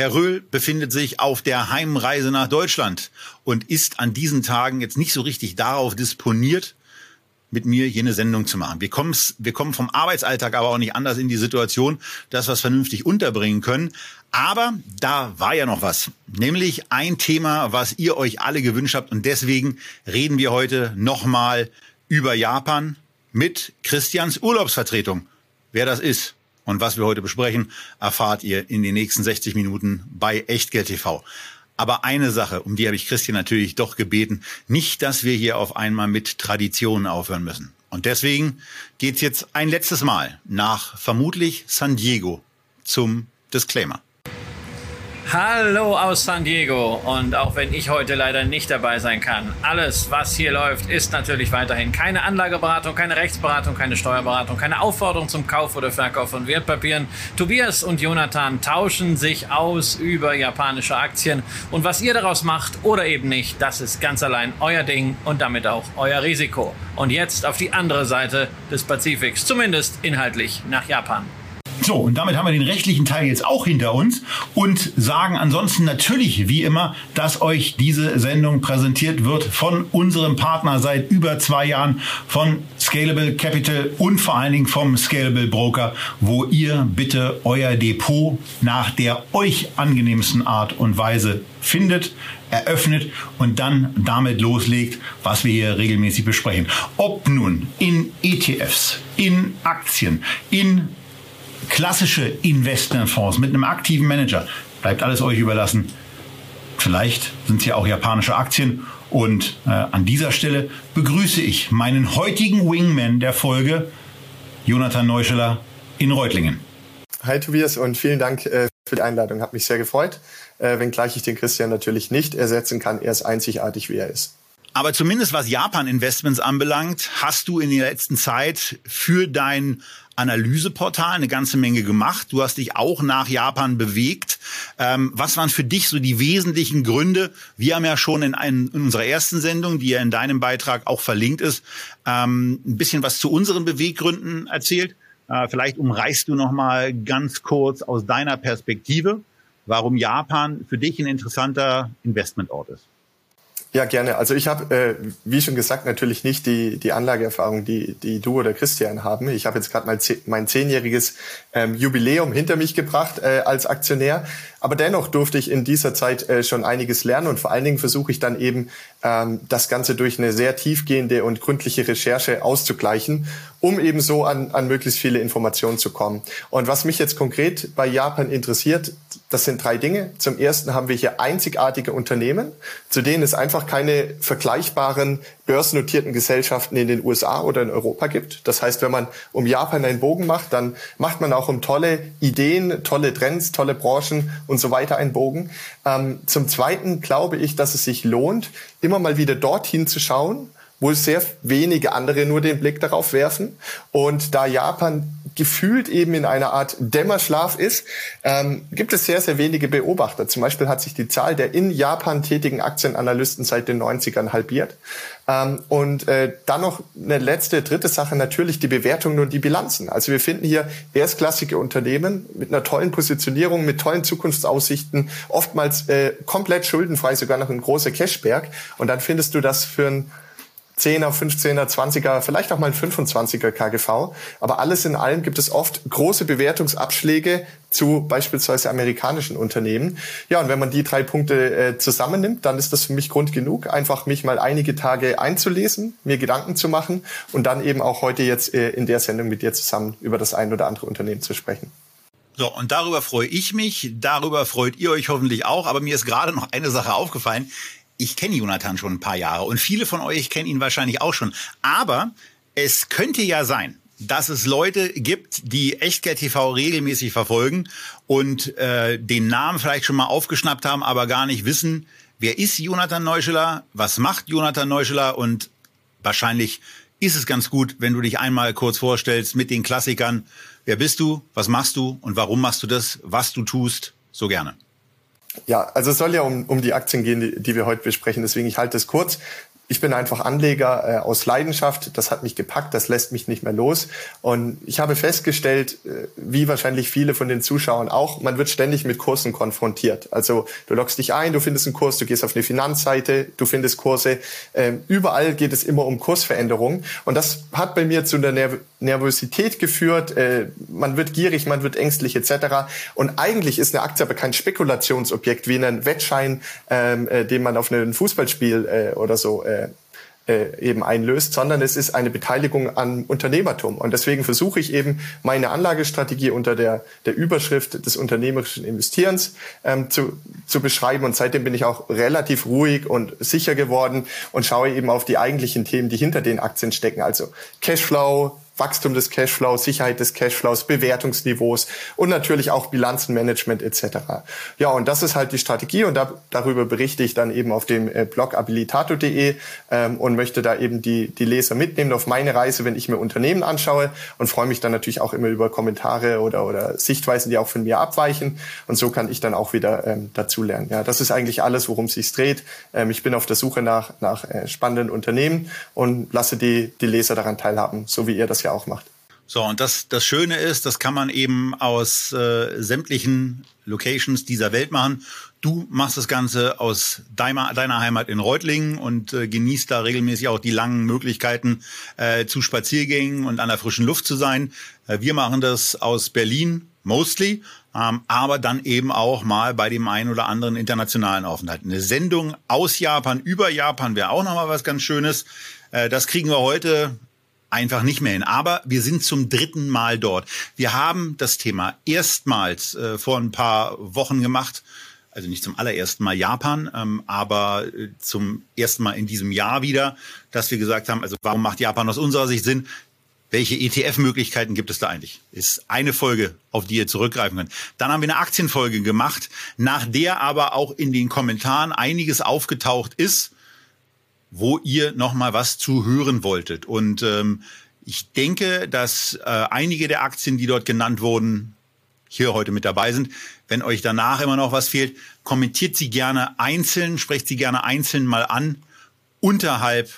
Herr Röhl befindet sich auf der Heimreise nach Deutschland und ist an diesen Tagen jetzt nicht so richtig darauf disponiert, mit mir hier eine Sendung zu machen. Wir, wir kommen vom Arbeitsalltag aber auch nicht anders in die Situation, dass wir es vernünftig unterbringen können. Aber da war ja noch was, nämlich ein Thema, was ihr euch alle gewünscht habt. Und deswegen reden wir heute nochmal über Japan mit Christians Urlaubsvertretung. Wer das ist, und was wir heute besprechen, erfahrt ihr in den nächsten 60 Minuten bei Echtgeld TV. Aber eine Sache, um die habe ich Christian natürlich doch gebeten, nicht, dass wir hier auf einmal mit Traditionen aufhören müssen. Und deswegen geht's jetzt ein letztes Mal nach vermutlich San Diego zum Disclaimer. Hallo aus San Diego und auch wenn ich heute leider nicht dabei sein kann, alles, was hier läuft, ist natürlich weiterhin keine Anlageberatung, keine Rechtsberatung, keine Steuerberatung, keine Aufforderung zum Kauf oder Verkauf von Wertpapieren. Tobias und Jonathan tauschen sich aus über japanische Aktien und was ihr daraus macht oder eben nicht, das ist ganz allein euer Ding und damit auch euer Risiko. Und jetzt auf die andere Seite des Pazifiks, zumindest inhaltlich nach Japan. So, und damit haben wir den rechtlichen Teil jetzt auch hinter uns und sagen ansonsten natürlich wie immer, dass euch diese Sendung präsentiert wird von unserem Partner seit über zwei Jahren, von Scalable Capital und vor allen Dingen vom Scalable Broker, wo ihr bitte euer Depot nach der euch angenehmsten Art und Weise findet, eröffnet und dann damit loslegt, was wir hier regelmäßig besprechen. Ob nun in ETFs, in Aktien, in klassische Investmentfonds mit einem aktiven Manager, bleibt alles euch überlassen. Vielleicht sind es ja auch japanische Aktien. Und äh, an dieser Stelle begrüße ich meinen heutigen Wingman der Folge, Jonathan Neuscheller in Reutlingen. Hi Tobias und vielen Dank äh, für die Einladung. Hat mich sehr gefreut, äh, wenngleich ich den Christian natürlich nicht ersetzen kann. Er ist einzigartig, wie er ist. Aber zumindest was Japan-Investments anbelangt, hast du in der letzten Zeit für dein Analyseportal eine ganze Menge gemacht. Du hast dich auch nach Japan bewegt. Ähm, was waren für dich so die wesentlichen Gründe? Wir haben ja schon in, ein, in unserer ersten Sendung, die ja in deinem Beitrag auch verlinkt ist, ähm, ein bisschen was zu unseren Beweggründen erzählt. Äh, vielleicht umreißt du noch mal ganz kurz aus deiner Perspektive, warum Japan für dich ein interessanter Investmentort ist. Ja, gerne. Also ich habe, äh, wie schon gesagt, natürlich nicht die, die Anlageerfahrung, die, die du oder Christian haben. Ich habe jetzt gerade mein, mein zehnjähriges ähm, Jubiläum hinter mich gebracht äh, als Aktionär. Aber dennoch durfte ich in dieser Zeit äh, schon einiges lernen und vor allen Dingen versuche ich dann eben ähm, das Ganze durch eine sehr tiefgehende und gründliche Recherche auszugleichen, um eben so an, an möglichst viele Informationen zu kommen. Und was mich jetzt konkret bei Japan interessiert, das sind drei Dinge. Zum ersten haben wir hier einzigartige Unternehmen, zu denen es einfach keine vergleichbaren börsennotierten Gesellschaften in den USA oder in Europa gibt. Das heißt, wenn man um Japan einen Bogen macht, dann macht man auch um tolle Ideen, tolle Trends, tolle Branchen und so weiter einen Bogen. Ähm, zum Zweiten glaube ich, dass es sich lohnt, immer mal wieder dorthin zu schauen, wo sehr wenige andere nur den Blick darauf werfen. Und da Japan gefühlt eben in einer Art Dämmerschlaf ist, ähm, gibt es sehr, sehr wenige Beobachter. Zum Beispiel hat sich die Zahl der in Japan tätigen Aktienanalysten seit den 90ern halbiert. Ähm, und äh, dann noch eine letzte, dritte Sache, natürlich die Bewertungen und die Bilanzen. Also wir finden hier erstklassige Unternehmen mit einer tollen Positionierung, mit tollen Zukunftsaussichten, oftmals äh, komplett schuldenfrei, sogar noch ein großer Cashberg. Und dann findest du das für ein 10er, 15er, 20er, vielleicht auch mal ein 25er KGV. Aber alles in allem gibt es oft große Bewertungsabschläge zu beispielsweise amerikanischen Unternehmen. Ja, und wenn man die drei Punkte äh, zusammennimmt, dann ist das für mich Grund genug, einfach mich mal einige Tage einzulesen, mir Gedanken zu machen und dann eben auch heute jetzt äh, in der Sendung mit dir zusammen über das ein oder andere Unternehmen zu sprechen. So, und darüber freue ich mich, darüber freut ihr euch hoffentlich auch, aber mir ist gerade noch eine Sache aufgefallen ich kenne Jonathan schon ein paar Jahre und viele von euch kennen ihn wahrscheinlich auch schon. Aber es könnte ja sein, dass es Leute gibt, die Echtgeld TV regelmäßig verfolgen und äh, den Namen vielleicht schon mal aufgeschnappt haben, aber gar nicht wissen, wer ist Jonathan Neuscheler, was macht Jonathan Neuscheler und wahrscheinlich ist es ganz gut, wenn du dich einmal kurz vorstellst mit den Klassikern. Wer bist du? Was machst du? Und warum machst du das? Was du tust? So gerne. Ja, also es soll ja um, um die Aktien gehen, die, die wir heute besprechen. Deswegen ich halte es kurz. Ich bin einfach Anleger äh, aus Leidenschaft. Das hat mich gepackt, das lässt mich nicht mehr los. Und ich habe festgestellt, äh, wie wahrscheinlich viele von den Zuschauern auch, man wird ständig mit Kursen konfrontiert. Also du loggst dich ein, du findest einen Kurs, du gehst auf eine Finanzseite, du findest Kurse. Ähm, überall geht es immer um Kursveränderungen. Und das hat bei mir zu einer Nerv Nervosität geführt. Äh, man wird gierig, man wird ängstlich etc. Und eigentlich ist eine Aktie aber kein Spekulationsobjekt wie ein Wettschein, ähm, äh, den man auf einem Fußballspiel äh, oder so äh, eben einlöst, sondern es ist eine Beteiligung an Unternehmertum. Und deswegen versuche ich eben meine Anlagestrategie unter der, der Überschrift des unternehmerischen Investierens ähm, zu, zu beschreiben. Und seitdem bin ich auch relativ ruhig und sicher geworden und schaue eben auf die eigentlichen Themen, die hinter den Aktien stecken. Also Cashflow, Wachstum des Cashflows, Sicherheit des Cashflows, Bewertungsniveaus und natürlich auch Bilanzenmanagement etc. Ja, und das ist halt die Strategie und da, darüber berichte ich dann eben auf dem äh, Blog abilitato.de ähm, und möchte da eben die, die Leser mitnehmen auf meine Reise, wenn ich mir Unternehmen anschaue und freue mich dann natürlich auch immer über Kommentare oder, oder Sichtweisen, die auch von mir abweichen und so kann ich dann auch wieder ähm, dazulernen. Ja, das ist eigentlich alles, worum es sich dreht. Ähm, ich bin auf der Suche nach, nach äh, spannenden Unternehmen und lasse die, die Leser daran teilhaben, so wie ihr das ja auch macht. So, und das, das Schöne ist, das kann man eben aus äh, sämtlichen Locations dieser Welt machen. Du machst das Ganze aus deiner, deiner Heimat in Reutlingen und äh, genießt da regelmäßig auch die langen Möglichkeiten äh, zu Spaziergängen und an der frischen Luft zu sein. Äh, wir machen das aus Berlin mostly, ähm, aber dann eben auch mal bei dem einen oder anderen internationalen Aufenthalt. Eine Sendung aus Japan, über Japan wäre auch nochmal was ganz Schönes. Äh, das kriegen wir heute einfach nicht mehr hin. Aber wir sind zum dritten Mal dort. Wir haben das Thema erstmals äh, vor ein paar Wochen gemacht. Also nicht zum allerersten Mal Japan, ähm, aber äh, zum ersten Mal in diesem Jahr wieder, dass wir gesagt haben, also warum macht Japan aus unserer Sicht Sinn? Welche ETF-Möglichkeiten gibt es da eigentlich? Ist eine Folge, auf die ihr zurückgreifen könnt. Dann haben wir eine Aktienfolge gemacht, nach der aber auch in den Kommentaren einiges aufgetaucht ist, wo ihr noch mal was zu hören wolltet. Und ähm, ich denke, dass äh, einige der Aktien, die dort genannt wurden, hier heute mit dabei sind. Wenn euch danach immer noch was fehlt, kommentiert sie gerne einzeln, sprecht sie gerne einzeln mal an unterhalb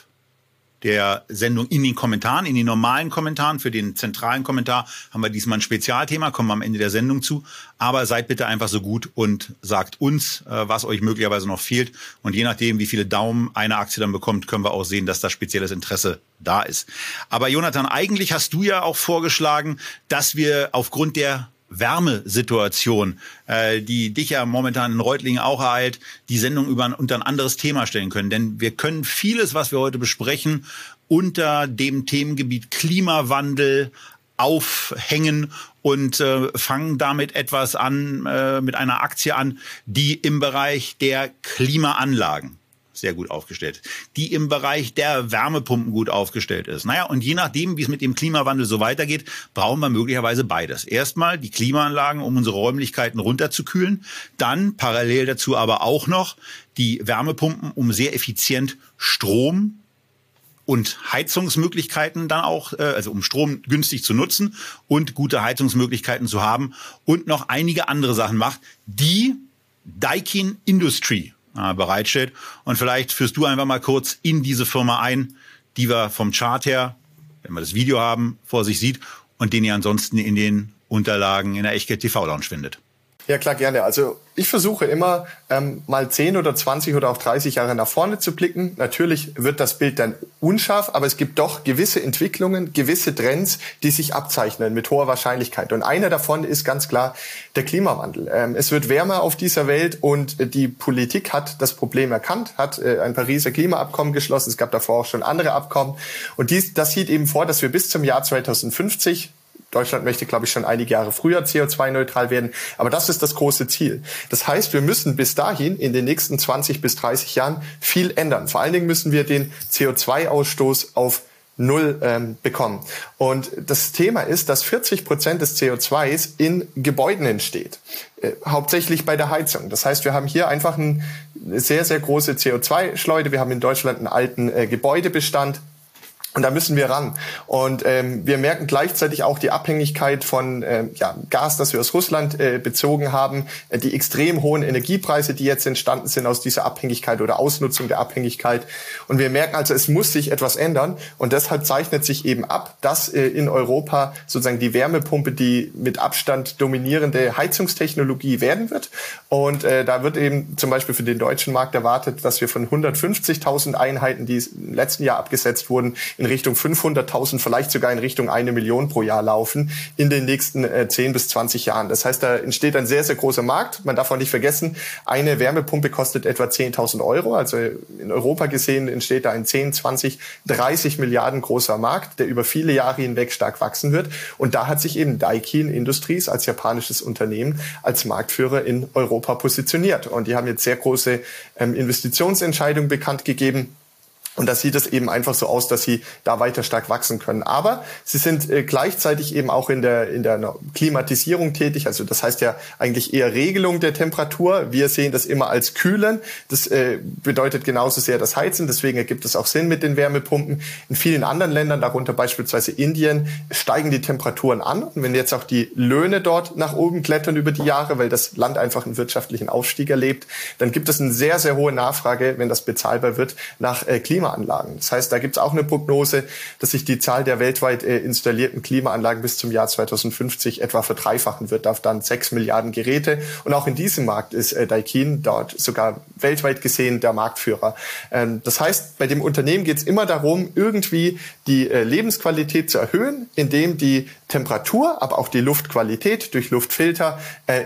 der Sendung in den Kommentaren, in den normalen Kommentaren. Für den zentralen Kommentar haben wir diesmal ein Spezialthema, kommen wir am Ende der Sendung zu. Aber seid bitte einfach so gut und sagt uns, äh, was euch möglicherweise noch fehlt. Und je nachdem, wie viele Daumen eine Aktie dann bekommt, können wir auch sehen, dass da spezielles Interesse da ist. Aber Jonathan, eigentlich hast du ja auch vorgeschlagen, dass wir aufgrund der Wärmesituation, äh, die dich ja momentan in Reutlingen auch ereilt, die Sendung über ein, unter ein anderes Thema stellen können. Denn wir können vieles, was wir heute besprechen, unter dem Themengebiet Klimawandel aufhängen und äh, fangen damit etwas an, äh, mit einer Aktie an, die im Bereich der Klimaanlagen sehr gut aufgestellt, die im Bereich der Wärmepumpen gut aufgestellt ist. Naja, und je nachdem, wie es mit dem Klimawandel so weitergeht, brauchen wir möglicherweise beides. Erstmal die Klimaanlagen, um unsere Räumlichkeiten runterzukühlen, dann parallel dazu aber auch noch die Wärmepumpen, um sehr effizient Strom und Heizungsmöglichkeiten dann auch, äh, also um Strom günstig zu nutzen und gute Heizungsmöglichkeiten zu haben und noch einige andere Sachen macht, die Daikin Industry äh, bereitstellt. Und vielleicht führst du einfach mal kurz in diese Firma ein, die wir vom Chart her, wenn wir das Video haben, vor sich sieht und den ihr ansonsten in den Unterlagen in der Echtgeld TV Lounge findet. Ja, klar, gerne. Also ich versuche immer ähm, mal 10 oder 20 oder auch 30 Jahre nach vorne zu blicken. Natürlich wird das Bild dann unscharf, aber es gibt doch gewisse Entwicklungen, gewisse Trends, die sich abzeichnen mit hoher Wahrscheinlichkeit. Und einer davon ist ganz klar der Klimawandel. Ähm, es wird wärmer auf dieser Welt und die Politik hat das Problem erkannt, hat äh, ein Pariser Klimaabkommen geschlossen. Es gab davor auch schon andere Abkommen. Und dies, das sieht eben vor, dass wir bis zum Jahr 2050 Deutschland möchte, glaube ich, schon einige Jahre früher CO2-neutral werden. Aber das ist das große Ziel. Das heißt, wir müssen bis dahin in den nächsten 20 bis 30 Jahren viel ändern. Vor allen Dingen müssen wir den CO2-Ausstoß auf null ähm, bekommen. Und das Thema ist, dass 40 Prozent des CO2s in Gebäuden entsteht. Äh, hauptsächlich bei der Heizung. Das heißt, wir haben hier einfach ein, eine sehr, sehr große CO2-Schleude. Wir haben in Deutschland einen alten äh, Gebäudebestand und da müssen wir ran. Und ähm, wir merken gleichzeitig auch die Abhängigkeit von ähm, ja, Gas, das wir aus Russland äh, bezogen haben, äh, die extrem hohen Energiepreise, die jetzt entstanden sind aus dieser Abhängigkeit oder Ausnutzung der Abhängigkeit. Und wir merken also, es muss sich etwas ändern. Und deshalb zeichnet sich eben ab, dass äh, in Europa sozusagen die Wärmepumpe die mit Abstand dominierende Heizungstechnologie werden wird. Und äh, da wird eben zum Beispiel für den deutschen Markt erwartet, dass wir von 150.000 Einheiten, die im letzten Jahr abgesetzt wurden, in Richtung 500.000, vielleicht sogar in Richtung eine Million pro Jahr laufen in den nächsten äh, 10 bis 20 Jahren. Das heißt, da entsteht ein sehr, sehr großer Markt. Man darf auch nicht vergessen, eine Wärmepumpe kostet etwa 10.000 Euro. Also in Europa gesehen entsteht da ein 10, 20, 30 Milliarden großer Markt, der über viele Jahre hinweg stark wachsen wird. Und da hat sich eben Daikin Industries als japanisches Unternehmen als Marktführer in Europa positioniert. Und die haben jetzt sehr große ähm, Investitionsentscheidungen bekannt gegeben und da sieht es eben einfach so aus, dass sie da weiter stark wachsen können. Aber sie sind äh, gleichzeitig eben auch in der, in der Klimatisierung tätig. Also das heißt ja eigentlich eher Regelung der Temperatur. Wir sehen das immer als Kühlen. Das äh, bedeutet genauso sehr das Heizen. Deswegen ergibt es auch Sinn mit den Wärmepumpen. In vielen anderen Ländern, darunter beispielsweise Indien, steigen die Temperaturen an. Und wenn jetzt auch die Löhne dort nach oben klettern über die Jahre, weil das Land einfach einen wirtschaftlichen Aufstieg erlebt, dann gibt es eine sehr, sehr hohe Nachfrage, wenn das bezahlbar wird, nach äh, Klima Klimaanlagen. Das heißt, da gibt es auch eine Prognose, dass sich die Zahl der weltweit äh, installierten Klimaanlagen bis zum Jahr 2050 etwa verdreifachen wird auf dann sechs Milliarden Geräte. Und auch in diesem Markt ist äh, Daikin dort sogar weltweit gesehen der Marktführer. Ähm, das heißt, bei dem Unternehmen geht es immer darum, irgendwie die äh, Lebensqualität zu erhöhen, indem die Temperatur, aber auch die Luftqualität durch Luftfilter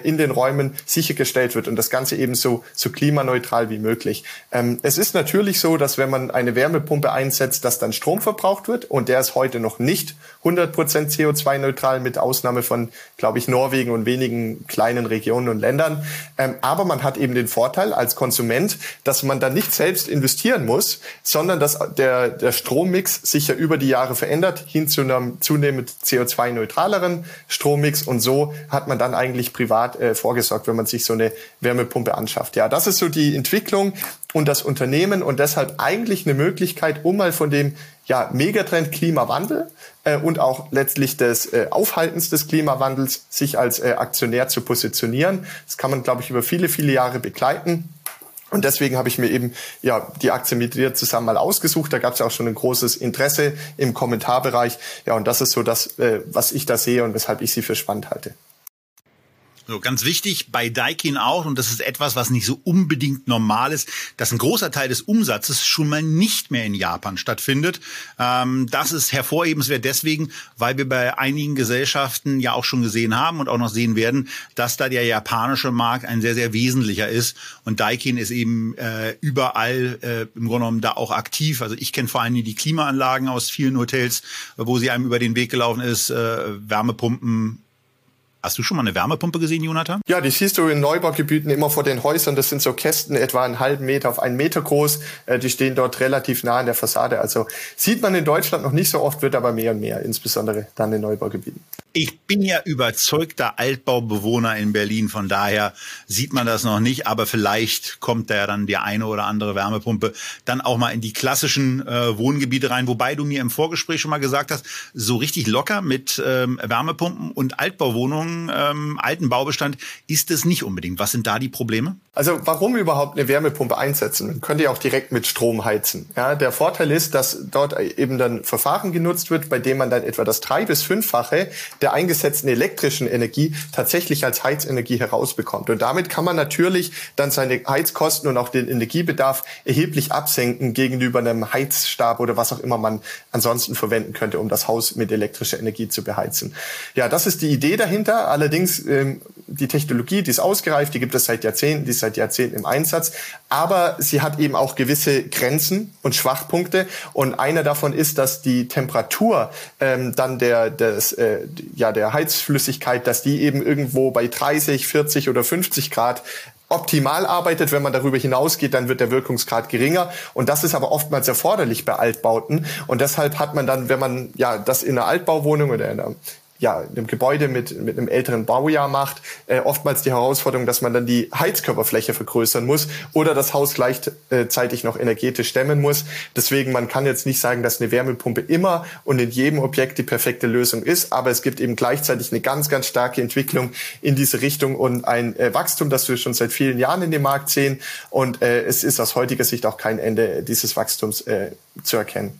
in den Räumen sichergestellt wird und das Ganze eben so, so klimaneutral wie möglich. Ähm, es ist natürlich so, dass wenn man eine Wärmepumpe einsetzt, dass dann Strom verbraucht wird. Und der ist heute noch nicht 100% CO2-neutral mit Ausnahme von, glaube ich, Norwegen und wenigen kleinen Regionen und Ländern. Ähm, aber man hat eben den Vorteil als Konsument, dass man dann nicht selbst investieren muss, sondern dass der, der Strommix sich ja über die Jahre verändert hin zu einem zunehmend CO2 neutraleren Strommix und so hat man dann eigentlich privat äh, vorgesorgt, wenn man sich so eine Wärmepumpe anschafft. Ja, das ist so die Entwicklung und das Unternehmen und deshalb eigentlich eine Möglichkeit, um mal von dem ja, Megatrend Klimawandel äh, und auch letztlich des äh, Aufhaltens des Klimawandels sich als äh, Aktionär zu positionieren. Das kann man, glaube ich, über viele, viele Jahre begleiten. Und deswegen habe ich mir eben ja die Aktie mit dir zusammen mal ausgesucht. Da gab es ja auch schon ein großes Interesse im Kommentarbereich. Ja, und das ist so das, äh, was ich da sehe und weshalb ich sie für spannend halte. So, ganz wichtig bei Daikin auch, und das ist etwas, was nicht so unbedingt normal ist, dass ein großer Teil des Umsatzes schon mal nicht mehr in Japan stattfindet. Ähm, das ist hervorhebenswert deswegen, weil wir bei einigen Gesellschaften ja auch schon gesehen haben und auch noch sehen werden, dass da der japanische Markt ein sehr, sehr wesentlicher ist. Und Daikin ist eben äh, überall äh, im Grunde genommen da auch aktiv. Also ich kenne vor allem die Klimaanlagen aus vielen Hotels, wo sie einem über den Weg gelaufen ist, äh, Wärmepumpen, Hast du schon mal eine Wärmepumpe gesehen, Jonathan? Ja, die siehst du in Neubaugebieten immer vor den Häusern. Das sind so Kästen etwa einen halben Meter auf einen Meter groß. Äh, die stehen dort relativ nah an der Fassade. Also sieht man in Deutschland noch nicht so oft, wird aber mehr und mehr, insbesondere dann in Neubaugebieten. Ich bin ja überzeugter Altbaubewohner in Berlin, von daher sieht man das noch nicht, aber vielleicht kommt da ja dann die eine oder andere Wärmepumpe dann auch mal in die klassischen äh, Wohngebiete rein, wobei du mir im Vorgespräch schon mal gesagt hast, so richtig locker mit ähm, Wärmepumpen und Altbauwohnungen, ähm, alten Baubestand ist es nicht unbedingt. Was sind da die Probleme? Also warum überhaupt eine Wärmepumpe einsetzen? Man könnte ja auch direkt mit Strom heizen. Ja, der Vorteil ist, dass dort eben dann Verfahren genutzt wird, bei dem man dann etwa das drei- bis fünffache der eingesetzten elektrischen Energie tatsächlich als Heizenergie herausbekommt. Und damit kann man natürlich dann seine Heizkosten und auch den Energiebedarf erheblich absenken gegenüber einem Heizstab oder was auch immer man ansonsten verwenden könnte, um das Haus mit elektrischer Energie zu beheizen. Ja, das ist die Idee dahinter. Allerdings ähm, die Technologie, die ist ausgereift, die gibt es seit Jahrzehnten, die ist seit Jahrzehnten im Einsatz, aber sie hat eben auch gewisse Grenzen und Schwachpunkte und einer davon ist, dass die Temperatur ähm, dann der des, äh, ja der Heizflüssigkeit, dass die eben irgendwo bei 30, 40 oder 50 Grad optimal arbeitet. Wenn man darüber hinausgeht, dann wird der Wirkungsgrad geringer. Und das ist aber oftmals erforderlich bei Altbauten. Und deshalb hat man dann, wenn man ja das in einer Altbauwohnung oder in einer ja, in einem Gebäude mit, mit einem älteren Baujahr macht, äh, oftmals die Herausforderung, dass man dann die Heizkörperfläche vergrößern muss oder das Haus gleichzeitig noch energetisch stemmen muss. Deswegen, man kann jetzt nicht sagen, dass eine Wärmepumpe immer und in jedem Objekt die perfekte Lösung ist, aber es gibt eben gleichzeitig eine ganz, ganz starke Entwicklung in diese Richtung und ein äh, Wachstum, das wir schon seit vielen Jahren in dem Markt sehen. Und äh, es ist aus heutiger Sicht auch kein Ende dieses Wachstums äh, zu erkennen.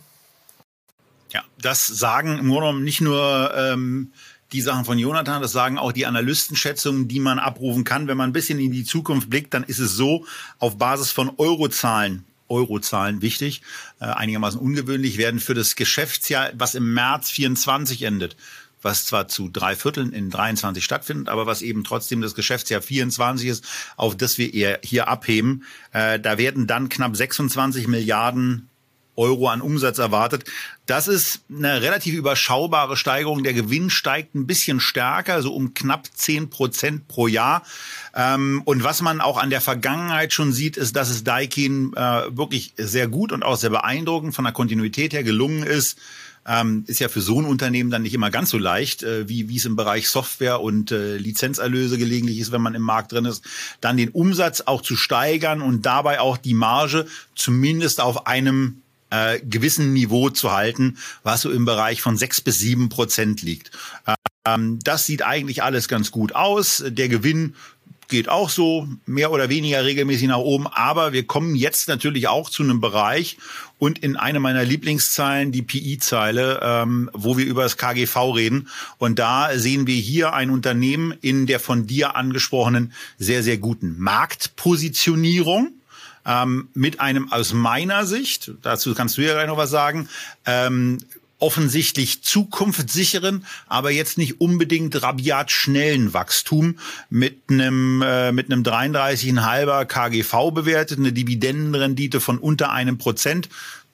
Ja, das sagen im Grunde genommen nicht nur ähm, die Sachen von Jonathan, das sagen auch die Analystenschätzungen, die man abrufen kann. Wenn man ein bisschen in die Zukunft blickt, dann ist es so, auf Basis von Eurozahlen, Eurozahlen wichtig, äh, einigermaßen ungewöhnlich, werden für das Geschäftsjahr, was im März 24 endet, was zwar zu drei Vierteln in 23 stattfindet, aber was eben trotzdem das Geschäftsjahr 24 ist, auf das wir hier abheben, äh, da werden dann knapp 26 Milliarden Euro an Umsatz erwartet. Das ist eine relativ überschaubare Steigerung. Der Gewinn steigt ein bisschen stärker, so um knapp zehn Prozent pro Jahr. Ähm, und was man auch an der Vergangenheit schon sieht, ist, dass es Daikin äh, wirklich sehr gut und auch sehr beeindruckend von der Kontinuität her gelungen ist, ähm, ist ja für so ein Unternehmen dann nicht immer ganz so leicht, äh, wie, wie es im Bereich Software und äh, Lizenzerlöse gelegentlich ist, wenn man im Markt drin ist, dann den Umsatz auch zu steigern und dabei auch die Marge zumindest auf einem äh, gewissen Niveau zu halten, was so im Bereich von sechs bis sieben Prozent liegt. Ähm, das sieht eigentlich alles ganz gut aus. Der Gewinn geht auch so mehr oder weniger regelmäßig nach oben. Aber wir kommen jetzt natürlich auch zu einem Bereich und in eine meiner Lieblingszeilen, die PI-Zeile, ähm, wo wir über das KGV reden. Und da sehen wir hier ein Unternehmen in der von dir angesprochenen sehr, sehr guten Marktpositionierung ähm, mit einem aus meiner Sicht, dazu kannst du ja gleich noch was sagen, ähm, offensichtlich zukunftssicheren, aber jetzt nicht unbedingt rabiat schnellen Wachstum mit einem äh, mit einem 33,5er KGV bewertet, eine Dividendenrendite von unter einem Prozent.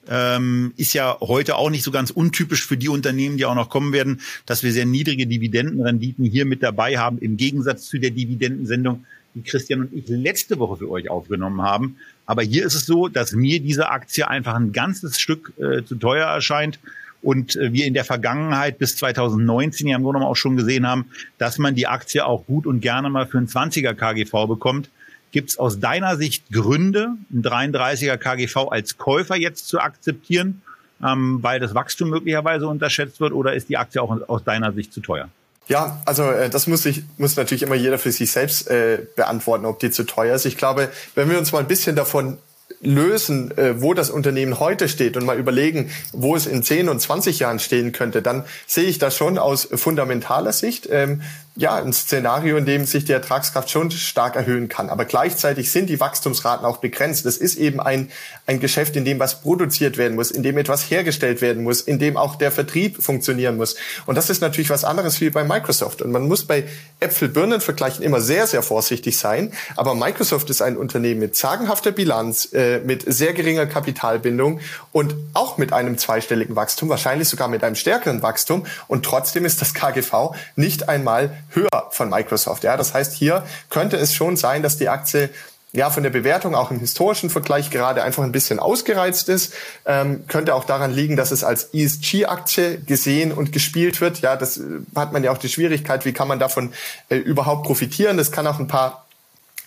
Ähm, ist ja heute auch nicht so ganz untypisch für die Unternehmen, die auch noch kommen werden, dass wir sehr niedrige Dividendenrenditen hier mit dabei haben, im Gegensatz zu der Dividendensendung, die Christian und ich letzte Woche für euch aufgenommen haben. Aber hier ist es so, dass mir diese Aktie einfach ein ganzes Stück äh, zu teuer erscheint und äh, wir in der Vergangenheit bis 2019 ja im Grunde auch schon gesehen haben, dass man die Aktie auch gut und gerne mal für einen 20er KGV bekommt. Gibt es aus deiner Sicht Gründe, einen 33er KGV als Käufer jetzt zu akzeptieren, ähm, weil das Wachstum möglicherweise unterschätzt wird oder ist die Aktie auch aus deiner Sicht zu teuer? Ja, also äh, das muss sich muss natürlich immer jeder für sich selbst äh, beantworten, ob die zu teuer ist. Ich glaube, wenn wir uns mal ein bisschen davon lösen, äh, wo das Unternehmen heute steht und mal überlegen, wo es in 10 und 20 Jahren stehen könnte, dann sehe ich das schon aus fundamentaler Sicht. Ähm, ja, ein Szenario, in dem sich die Ertragskraft schon stark erhöhen kann. Aber gleichzeitig sind die Wachstumsraten auch begrenzt. Das ist eben ein, ein Geschäft, in dem was produziert werden muss, in dem etwas hergestellt werden muss, in dem auch der Vertrieb funktionieren muss. Und das ist natürlich was anderes wie bei Microsoft. Und man muss bei Äpfel-Birnen-Vergleichen immer sehr, sehr vorsichtig sein. Aber Microsoft ist ein Unternehmen mit sagenhafter Bilanz, äh, mit sehr geringer Kapitalbindung und auch mit einem zweistelligen Wachstum, wahrscheinlich sogar mit einem stärkeren Wachstum. Und trotzdem ist das KGV nicht einmal höher von Microsoft. Ja, das heißt, hier könnte es schon sein, dass die Aktie ja von der Bewertung auch im historischen Vergleich gerade einfach ein bisschen ausgereizt ist. Ähm, könnte auch daran liegen, dass es als ESG-Aktie gesehen und gespielt wird. Ja, das äh, hat man ja auch die Schwierigkeit, wie kann man davon äh, überhaupt profitieren. Das kann auch ein paar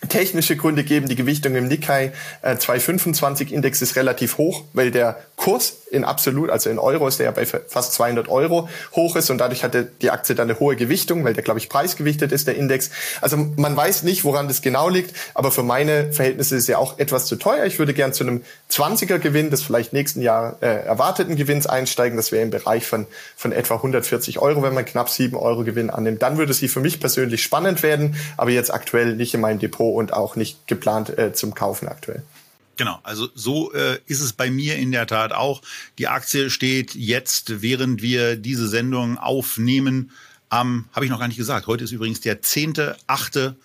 technische Gründe geben. Die Gewichtung im Nikkei äh, 225 Index ist relativ hoch, weil der Kurs in absolut, also in Euro ist der ja bei fast 200 Euro hoch ist und dadurch hatte die Aktie dann eine hohe Gewichtung, weil der, glaube ich, preisgewichtet ist, der Index. Also man weiß nicht, woran das genau liegt, aber für meine Verhältnisse ist er auch etwas zu teuer. Ich würde gern zu einem 20er Gewinn des vielleicht nächsten Jahr äh, erwarteten Gewinns einsteigen. Das wäre im Bereich von, von etwa 140 Euro, wenn man knapp 7 Euro Gewinn annimmt. Dann würde sie für mich persönlich spannend werden, aber jetzt aktuell nicht in meinem Depot und auch nicht geplant äh, zum Kaufen aktuell. Genau, also so äh, ist es bei mir in der Tat auch. Die Aktie steht jetzt, während wir diese Sendung aufnehmen, am, habe ich noch gar nicht gesagt, heute ist übrigens der 10.8.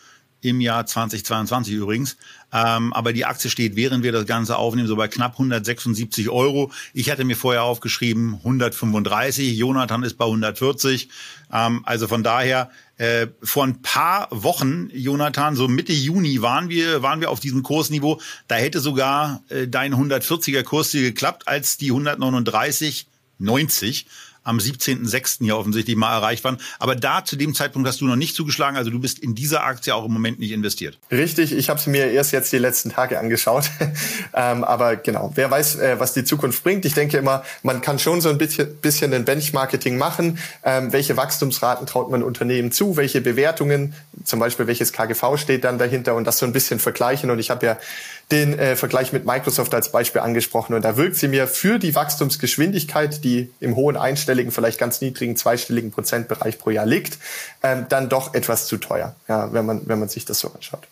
im Jahr 2022 übrigens. Ähm, aber die Aktie steht, während wir das Ganze aufnehmen, so bei knapp 176 Euro. Ich hatte mir vorher aufgeschrieben 135. Jonathan ist bei 140. Ähm, also von daher äh, vor ein paar Wochen, Jonathan, so Mitte Juni waren wir waren wir auf diesem Kursniveau. Da hätte sogar äh, dein 140er Kurs geklappt, als die 139 90 am 17.06. hier offensichtlich mal erreicht waren. Aber da zu dem Zeitpunkt hast du noch nicht zugeschlagen. Also du bist in dieser Aktie auch im Moment nicht investiert. Richtig, ich habe sie mir erst jetzt die letzten Tage angeschaut. ähm, aber genau, wer weiß, äh, was die Zukunft bringt. Ich denke immer, man kann schon so ein bisschen, bisschen ein Benchmarketing machen. Ähm, welche Wachstumsraten traut man Unternehmen zu? Welche Bewertungen, zum Beispiel welches KGV steht dann dahinter und das so ein bisschen vergleichen. Und ich habe ja den äh, Vergleich mit Microsoft als Beispiel angesprochen. Und da wirkt sie mir für die Wachstumsgeschwindigkeit, die im hohen einstelligen, vielleicht ganz niedrigen zweistelligen Prozentbereich pro Jahr liegt, ähm, dann doch etwas zu teuer, ja, wenn man, wenn man sich das so anschaut.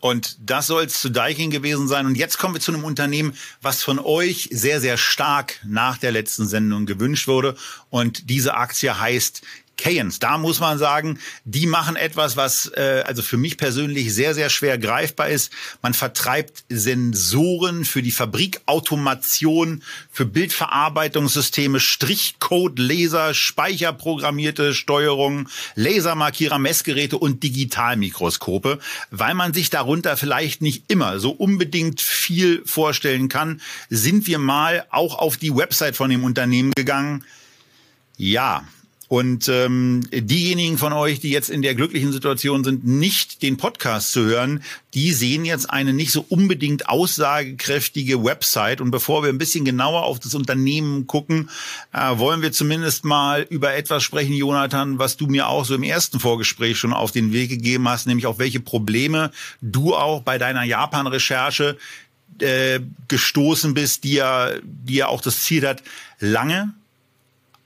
Und das soll es zu Daikin gewesen sein. Und jetzt kommen wir zu einem Unternehmen, was von euch sehr, sehr stark nach der letzten Sendung gewünscht wurde. Und diese Aktie heißt Keyens. Da muss man sagen, die machen etwas, was äh, also für mich persönlich sehr, sehr schwer greifbar ist. Man vertreibt Sensoren für die Fabrikautomation, für Bildverarbeitungssysteme, Strichcode, Laser, speicherprogrammierte Steuerung, Lasermarkierer, Messgeräte und Digitalmikroskope, weil man sich darunter vielleicht nicht immer so unbedingt viel vorstellen kann, sind wir mal auch auf die Website von dem Unternehmen gegangen. Ja, und ähm, diejenigen von euch, die jetzt in der glücklichen Situation sind, nicht den Podcast zu hören, die sehen jetzt eine nicht so unbedingt aussagekräftige Website. Und bevor wir ein bisschen genauer auf das Unternehmen gucken, äh, wollen wir zumindest mal über etwas sprechen, Jonathan, was du mir auch so im ersten Vorgespräch schon auf den Weg gegeben hast, nämlich auf welche Probleme du auch bei deiner Japan-Recherche äh, gestoßen bist, die ja, die ja auch das Ziel hat, lange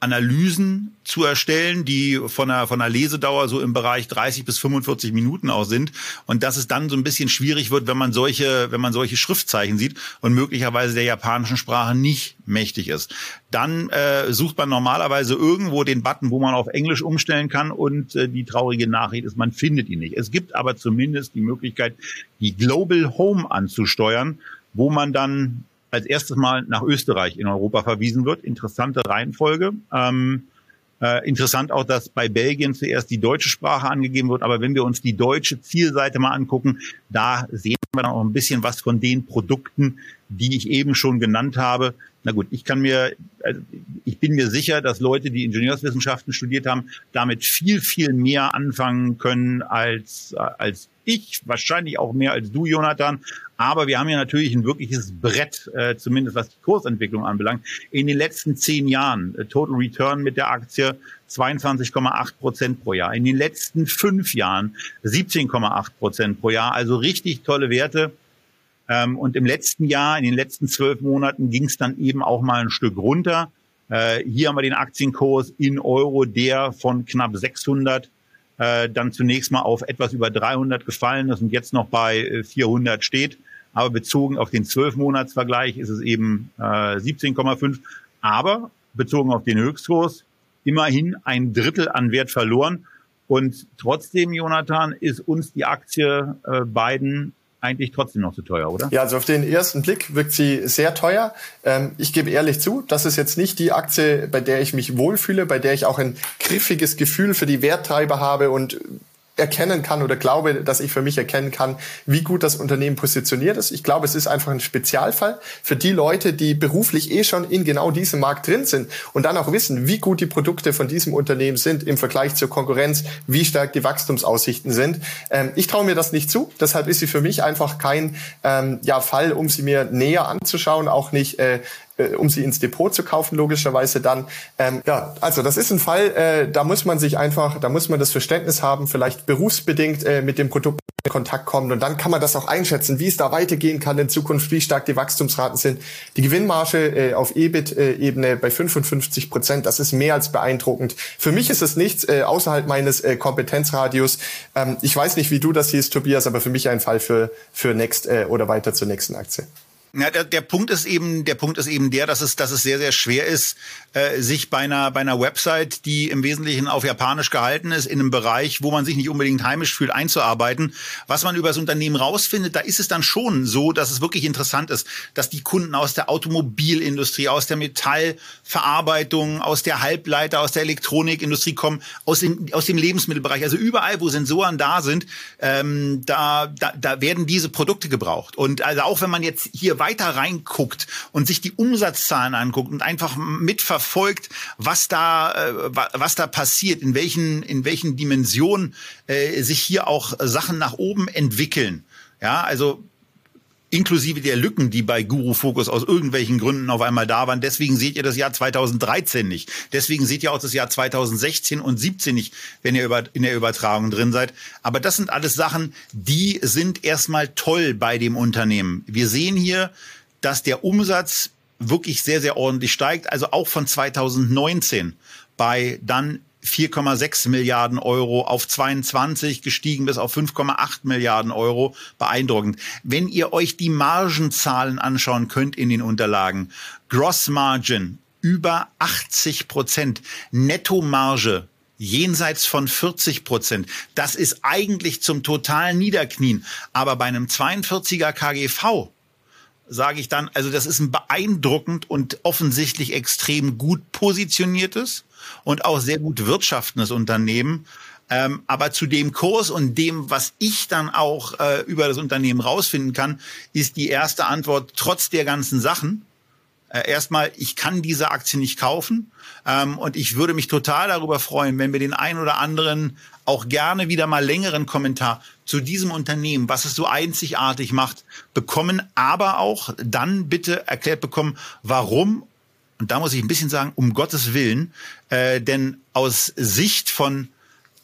Analysen zu erstellen, die von der, von der Lesedauer so im Bereich 30 bis 45 Minuten auch sind. Und dass es dann so ein bisschen schwierig wird, wenn man solche, wenn man solche Schriftzeichen sieht und möglicherweise der japanischen Sprache nicht mächtig ist. Dann äh, sucht man normalerweise irgendwo den Button, wo man auf Englisch umstellen kann und äh, die traurige Nachricht ist, man findet ihn nicht. Es gibt aber zumindest die Möglichkeit, die Global Home anzusteuern, wo man dann als erstes Mal nach Österreich in Europa verwiesen wird. Interessante Reihenfolge. Ähm, äh, interessant auch, dass bei Belgien zuerst die deutsche Sprache angegeben wird. Aber wenn wir uns die deutsche Zielseite mal angucken, da sehen wir dann auch ein bisschen was von den Produkten, die ich eben schon genannt habe. Na gut, ich kann mir, also ich bin mir sicher, dass Leute, die Ingenieurswissenschaften studiert haben, damit viel, viel mehr anfangen können als, als ich, wahrscheinlich auch mehr als du, Jonathan. Aber wir haben ja natürlich ein wirkliches Brett, äh, zumindest was die Kursentwicklung anbelangt. In den letzten zehn Jahren äh, Total Return mit der Aktie 22,8 Prozent pro Jahr. In den letzten fünf Jahren 17,8 Prozent pro Jahr. Also richtig tolle Werte. Ähm, und im letzten Jahr, in den letzten zwölf Monaten, ging es dann eben auch mal ein Stück runter. Äh, hier haben wir den Aktienkurs in Euro, der von knapp 600 äh, dann zunächst mal auf etwas über 300 gefallen ist und jetzt noch bei 400 äh, steht. Aber bezogen auf den 12-Monats-Vergleich ist es eben äh, 17,5. Aber bezogen auf den Höchstkurs immerhin ein Drittel an Wert verloren. Und trotzdem, Jonathan, ist uns die Aktie äh, Biden eigentlich trotzdem noch zu teuer, oder? Ja, also auf den ersten Blick wirkt sie sehr teuer. Ähm, ich gebe ehrlich zu, das ist jetzt nicht die Aktie, bei der ich mich wohlfühle, bei der ich auch ein griffiges Gefühl für die Werttreiber habe und erkennen kann oder glaube, dass ich für mich erkennen kann, wie gut das Unternehmen positioniert ist. Ich glaube, es ist einfach ein Spezialfall für die Leute, die beruflich eh schon in genau diesem Markt drin sind und dann auch wissen, wie gut die Produkte von diesem Unternehmen sind im Vergleich zur Konkurrenz, wie stark die Wachstumsaussichten sind. Ähm, ich traue mir das nicht zu, deshalb ist sie für mich einfach kein ähm, ja, Fall, um sie mir näher anzuschauen, auch nicht äh, äh, um sie ins Depot zu kaufen, logischerweise dann. Ähm, ja, also das ist ein Fall, äh, da muss man sich einfach, da muss man das Verständnis haben, vielleicht berufsbedingt äh, mit dem Produkt in Kontakt kommen und dann kann man das auch einschätzen, wie es da weitergehen kann in Zukunft, wie stark die Wachstumsraten sind. Die Gewinnmarge äh, auf EBIT-Ebene bei 55 Prozent, das ist mehr als beeindruckend. Für mich ist es nichts äh, außerhalb meines äh, Kompetenzradius. Ähm, ich weiß nicht, wie du das siehst, Tobias, aber für mich ein Fall für, für Next äh, oder weiter zur nächsten Aktie. Ja, der, der Punkt ist eben, der Punkt ist eben der, dass es, dass es sehr, sehr schwer ist, äh, sich bei einer, bei einer Website, die im Wesentlichen auf Japanisch gehalten ist, in einem Bereich, wo man sich nicht unbedingt heimisch fühlt, einzuarbeiten. Was man über das Unternehmen rausfindet, da ist es dann schon so, dass es wirklich interessant ist, dass die Kunden aus der Automobilindustrie, aus der Metallverarbeitung, aus der Halbleiter, aus der Elektronikindustrie kommen, aus dem, aus dem Lebensmittelbereich, also überall, wo Sensoren da sind, ähm, da, da, da werden diese Produkte gebraucht. Und also auch wenn man jetzt hier weiter reinguckt und sich die Umsatzzahlen anguckt und einfach mitverfolgt, was da, äh, was da passiert, in welchen, in welchen Dimensionen äh, sich hier auch Sachen nach oben entwickeln. Ja, also inklusive der Lücken, die bei Guru Focus aus irgendwelchen Gründen auf einmal da waren. Deswegen seht ihr das Jahr 2013 nicht. Deswegen seht ihr auch das Jahr 2016 und 17 nicht, wenn ihr über, in der Übertragung drin seid. Aber das sind alles Sachen, die sind erstmal toll bei dem Unternehmen. Wir sehen hier, dass der Umsatz wirklich sehr, sehr ordentlich steigt. Also auch von 2019 bei dann 4,6 Milliarden Euro auf 22 gestiegen bis auf 5,8 Milliarden Euro. Beeindruckend. Wenn ihr euch die Margenzahlen anschauen könnt in den Unterlagen, Gross Margin über 80 Prozent, Nettomarge jenseits von 40 Prozent. Das ist eigentlich zum totalen Niederknien. Aber bei einem 42er KGV sage ich dann, also das ist ein beeindruckend und offensichtlich extrem gut positioniertes und auch sehr gut wirtschaftendes Unternehmen. Ähm, aber zu dem Kurs und dem, was ich dann auch äh, über das Unternehmen rausfinden kann, ist die erste Antwort trotz der ganzen Sachen. Äh, erstmal, ich kann diese Aktie nicht kaufen ähm, und ich würde mich total darüber freuen, wenn wir den ein oder anderen auch gerne wieder mal längeren Kommentar zu diesem Unternehmen, was es so einzigartig macht, bekommen, aber auch dann bitte erklärt bekommen, warum und da muss ich ein bisschen sagen, um Gottes Willen, äh, denn aus Sicht von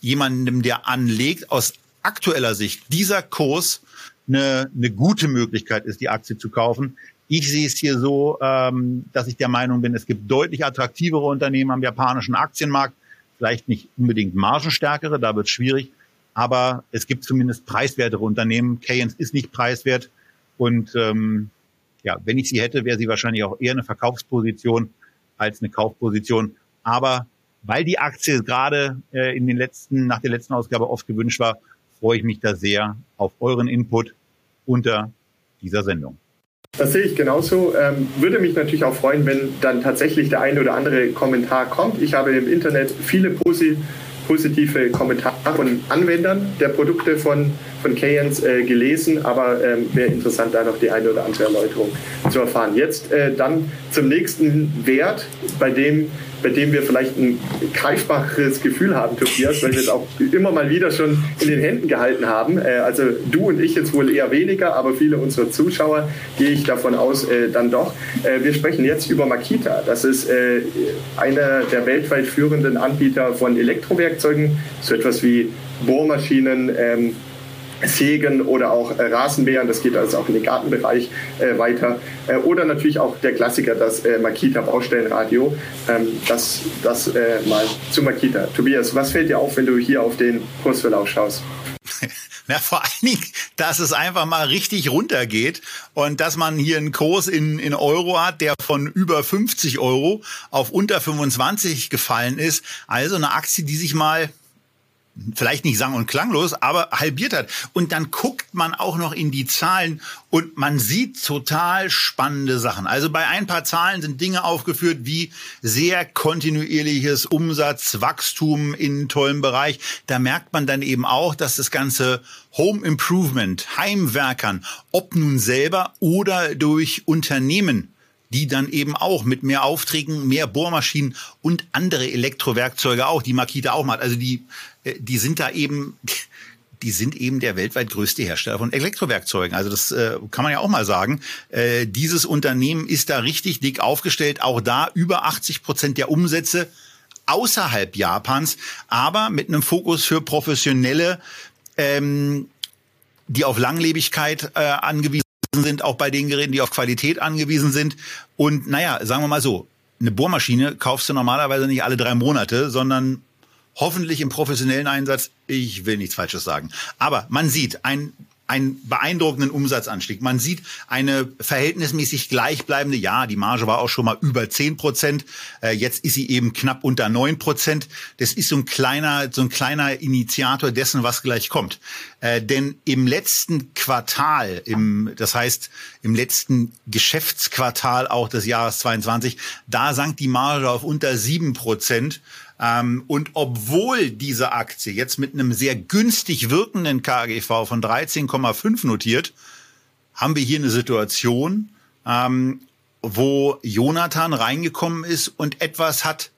jemandem, der anlegt, aus aktueller Sicht, dieser Kurs eine, eine gute Möglichkeit ist, die Aktie zu kaufen. Ich sehe es hier so, ähm, dass ich der Meinung bin, es gibt deutlich attraktivere Unternehmen am japanischen Aktienmarkt, vielleicht nicht unbedingt margenstärkere, da wird es schwierig, aber es gibt zumindest preiswertere Unternehmen. Keyens ist nicht preiswert und ähm, ja, wenn ich sie hätte, wäre sie wahrscheinlich auch eher eine Verkaufsposition als eine Kaufposition. Aber weil die Aktie gerade äh, in den letzten, nach der letzten Ausgabe oft gewünscht war, freue ich mich da sehr auf euren Input unter dieser Sendung. Das sehe ich genauso. Ähm, würde mich natürlich auch freuen, wenn dann tatsächlich der eine oder andere Kommentar kommt. Ich habe im Internet viele posi positive Kommentare von Anwendern der Produkte von von Keyens äh, gelesen, aber ähm, wäre interessant, da noch die eine oder andere Erläuterung zu erfahren. Jetzt äh, dann zum nächsten Wert, bei dem, bei dem wir vielleicht ein greifbares Gefühl haben, Tobias, weil wir es auch immer mal wieder schon in den Händen gehalten haben. Äh, also du und ich jetzt wohl eher weniger, aber viele unserer Zuschauer gehe ich davon aus, äh, dann doch. Äh, wir sprechen jetzt über Makita. Das ist einer der weltweit führenden Anbieter von Elektrowerkzeugen, so etwas wie Bohrmaschinen, ähm, Sägen oder auch äh, Rasenmähern, das geht also auch in den Gartenbereich äh, weiter. Äh, oder natürlich auch der Klassiker, das äh, Makita Baustellenradio. Ähm, das das äh, mal zu Makita. Tobias, was fällt dir auf, wenn du hier auf den Kursverlauf schaust? Na, vor allen Dingen, dass es einfach mal richtig runtergeht und dass man hier einen Kurs in, in Euro hat, der von über 50 Euro auf unter 25 gefallen ist. Also eine Aktie, die sich mal vielleicht nicht sang- und klanglos, aber halbiert hat. Und dann guckt man auch noch in die Zahlen und man sieht total spannende Sachen. Also bei ein paar Zahlen sind Dinge aufgeführt wie sehr kontinuierliches Umsatzwachstum in tollem Bereich. Da merkt man dann eben auch, dass das ganze Home Improvement, Heimwerkern, ob nun selber oder durch Unternehmen die dann eben auch mit mehr Aufträgen, mehr Bohrmaschinen und andere Elektrowerkzeuge auch, die Makita auch macht. Also die, die sind da eben, die sind eben der weltweit größte Hersteller von Elektrowerkzeugen. Also das äh, kann man ja auch mal sagen. Äh, dieses Unternehmen ist da richtig dick aufgestellt. Auch da über 80 Prozent der Umsätze außerhalb Japans, aber mit einem Fokus für professionelle, ähm, die auf Langlebigkeit äh, angewiesen sind, auch bei den Geräten, die auf Qualität angewiesen sind. Und naja, sagen wir mal so, eine Bohrmaschine kaufst du normalerweise nicht alle drei Monate, sondern hoffentlich im professionellen Einsatz. Ich will nichts Falsches sagen. Aber man sieht, ein einen beeindruckenden Umsatzanstieg. Man sieht eine verhältnismäßig gleichbleibende, ja, die Marge war auch schon mal über 10 Prozent, äh, jetzt ist sie eben knapp unter 9 Prozent. Das ist so ein kleiner, so ein kleiner Initiator dessen, was gleich kommt. Äh, denn im letzten Quartal, im, das heißt im letzten Geschäftsquartal auch des Jahres 22, da sank die Marge auf unter 7 Prozent. Ähm, und obwohl diese Aktie jetzt mit einem sehr günstig wirkenden KGV von 13,5 notiert, haben wir hier eine Situation, ähm, wo Jonathan reingekommen ist und etwas hat,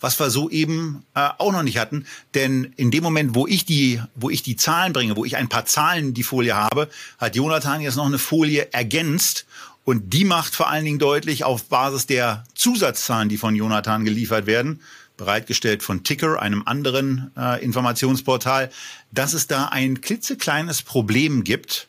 was wir so eben äh, auch noch nicht hatten. Denn in dem Moment, wo ich die, wo ich die Zahlen bringe, wo ich ein paar Zahlen in die Folie habe, hat Jonathan jetzt noch eine Folie ergänzt. Und die macht vor allen Dingen deutlich auf Basis der Zusatzzahlen, die von Jonathan geliefert werden, bereitgestellt von Ticker, einem anderen äh, Informationsportal, dass es da ein klitzekleines Problem gibt,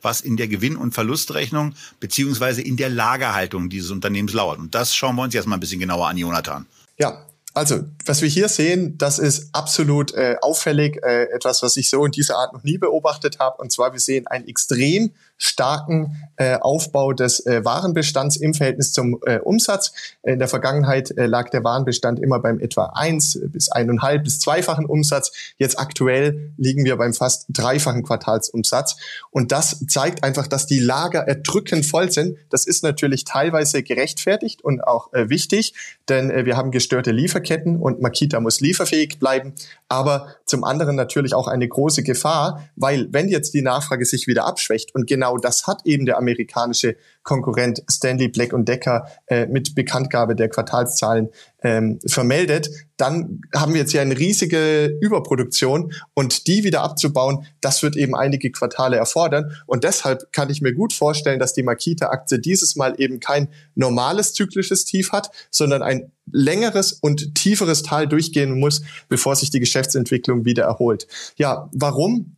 was in der Gewinn- und Verlustrechnung beziehungsweise in der Lagerhaltung dieses Unternehmens lauert. Und das schauen wir uns jetzt mal ein bisschen genauer an, Jonathan. Ja, also, was wir hier sehen, das ist absolut äh, auffällig, äh, etwas, was ich so in dieser Art noch nie beobachtet habe. Und zwar, wir sehen ein extrem starken äh, Aufbau des äh, Warenbestands im Verhältnis zum äh, Umsatz. In der Vergangenheit äh, lag der Warenbestand immer beim etwa eins bis eineinhalb bis zweifachen Umsatz. Jetzt aktuell liegen wir beim fast dreifachen Quartalsumsatz. Und das zeigt einfach, dass die Lager erdrückend voll sind. Das ist natürlich teilweise gerechtfertigt und auch äh, wichtig, denn äh, wir haben gestörte Lieferketten und Makita muss lieferfähig bleiben. Aber zum anderen natürlich auch eine große Gefahr, weil wenn jetzt die Nachfrage sich wieder abschwächt und genau genau das hat eben der amerikanische Konkurrent Stanley Black Decker äh, mit Bekanntgabe der Quartalszahlen ähm, vermeldet, dann haben wir jetzt hier eine riesige Überproduktion und die wieder abzubauen, das wird eben einige Quartale erfordern. Und deshalb kann ich mir gut vorstellen, dass die Makita-Aktie dieses Mal eben kein normales zyklisches Tief hat, sondern ein längeres und tieferes Tal durchgehen muss, bevor sich die Geschäftsentwicklung wieder erholt. Ja, warum?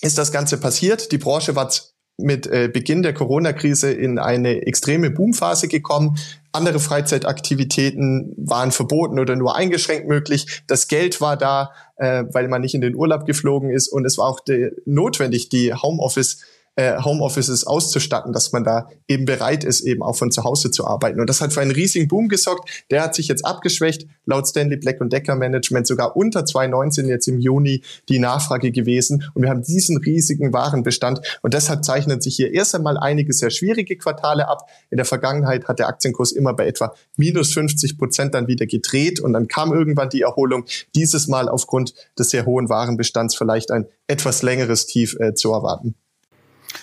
ist das Ganze passiert. Die Branche war mit äh, Beginn der Corona-Krise in eine extreme Boomphase gekommen. Andere Freizeitaktivitäten waren verboten oder nur eingeschränkt möglich. Das Geld war da, äh, weil man nicht in den Urlaub geflogen ist. Und es war auch de- notwendig, die Homeoffice äh, Homeoffices auszustatten, dass man da eben bereit ist, eben auch von zu Hause zu arbeiten. Und das hat für einen riesigen Boom gesorgt. Der hat sich jetzt abgeschwächt. Laut Stanley Black und Decker Management sogar unter 2019 jetzt im Juni die Nachfrage gewesen. Und wir haben diesen riesigen Warenbestand. Und deshalb zeichnen sich hier erst einmal einige sehr schwierige Quartale ab. In der Vergangenheit hat der Aktienkurs immer bei etwa minus 50 Prozent dann wieder gedreht. Und dann kam irgendwann die Erholung. Dieses Mal aufgrund des sehr hohen Warenbestands vielleicht ein etwas längeres Tief äh, zu erwarten.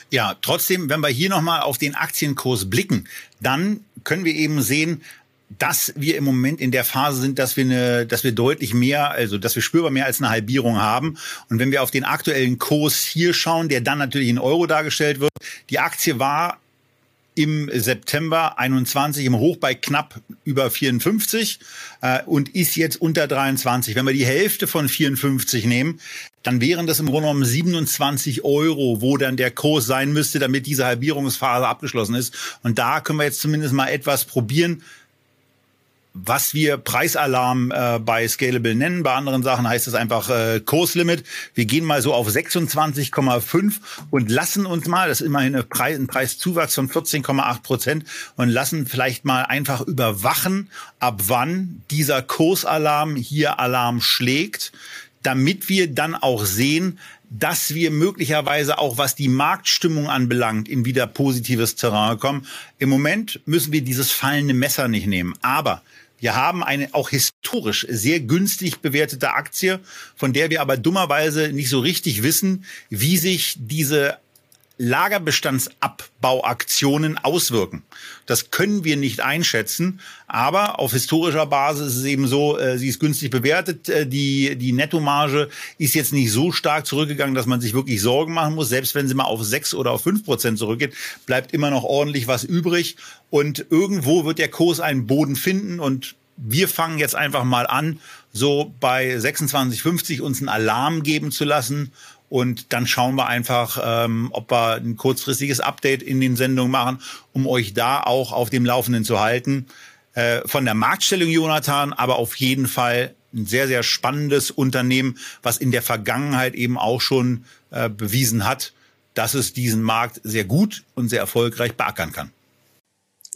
Ja, trotzdem, wenn wir hier nochmal auf den Aktienkurs blicken, dann können wir eben sehen, dass wir im Moment in der Phase sind, dass wir eine, dass wir deutlich mehr, also dass wir spürbar mehr als eine Halbierung haben. Und wenn wir auf den aktuellen Kurs hier schauen, der dann natürlich in Euro dargestellt wird, die Aktie war im September 21 im Hoch bei knapp über 54 äh, und ist jetzt unter 23. Wenn wir die Hälfte von 54 nehmen, dann wären das im Grunde genommen 27 Euro, wo dann der Kurs sein müsste, damit diese Halbierungsphase abgeschlossen ist. Und da können wir jetzt zumindest mal etwas probieren, was wir Preisalarm äh, bei Scalable nennen. Bei anderen Sachen heißt es einfach äh, Kurslimit. Wir gehen mal so auf 26,5 und lassen uns mal, das ist immerhin ein, Preis, ein Preiszuwachs von 14,8 Prozent, und lassen vielleicht mal einfach überwachen, ab wann dieser Kursalarm hier Alarm schlägt, damit wir dann auch sehen, dass wir möglicherweise auch, was die Marktstimmung anbelangt, in wieder positives Terrain kommen. Im Moment müssen wir dieses fallende Messer nicht nehmen. Aber wir haben eine auch historisch sehr günstig bewertete Aktie, von der wir aber dummerweise nicht so richtig wissen, wie sich diese Lagerbestandsabbauaktionen auswirken. Das können wir nicht einschätzen, aber auf historischer Basis ist es eben so, äh, sie ist günstig bewertet, äh, die, die Nettomarge ist jetzt nicht so stark zurückgegangen, dass man sich wirklich Sorgen machen muss. Selbst wenn sie mal auf sechs oder auf fünf Prozent zurückgeht, bleibt immer noch ordentlich was übrig und irgendwo wird der Kurs einen Boden finden und wir fangen jetzt einfach mal an, so bei 26,50 uns einen Alarm geben zu lassen und dann schauen wir einfach, ähm, ob wir ein kurzfristiges Update in den Sendungen machen, um euch da auch auf dem Laufenden zu halten. Äh, von der Marktstellung, Jonathan, aber auf jeden Fall ein sehr, sehr spannendes Unternehmen, was in der Vergangenheit eben auch schon äh, bewiesen hat, dass es diesen Markt sehr gut und sehr erfolgreich beackern kann.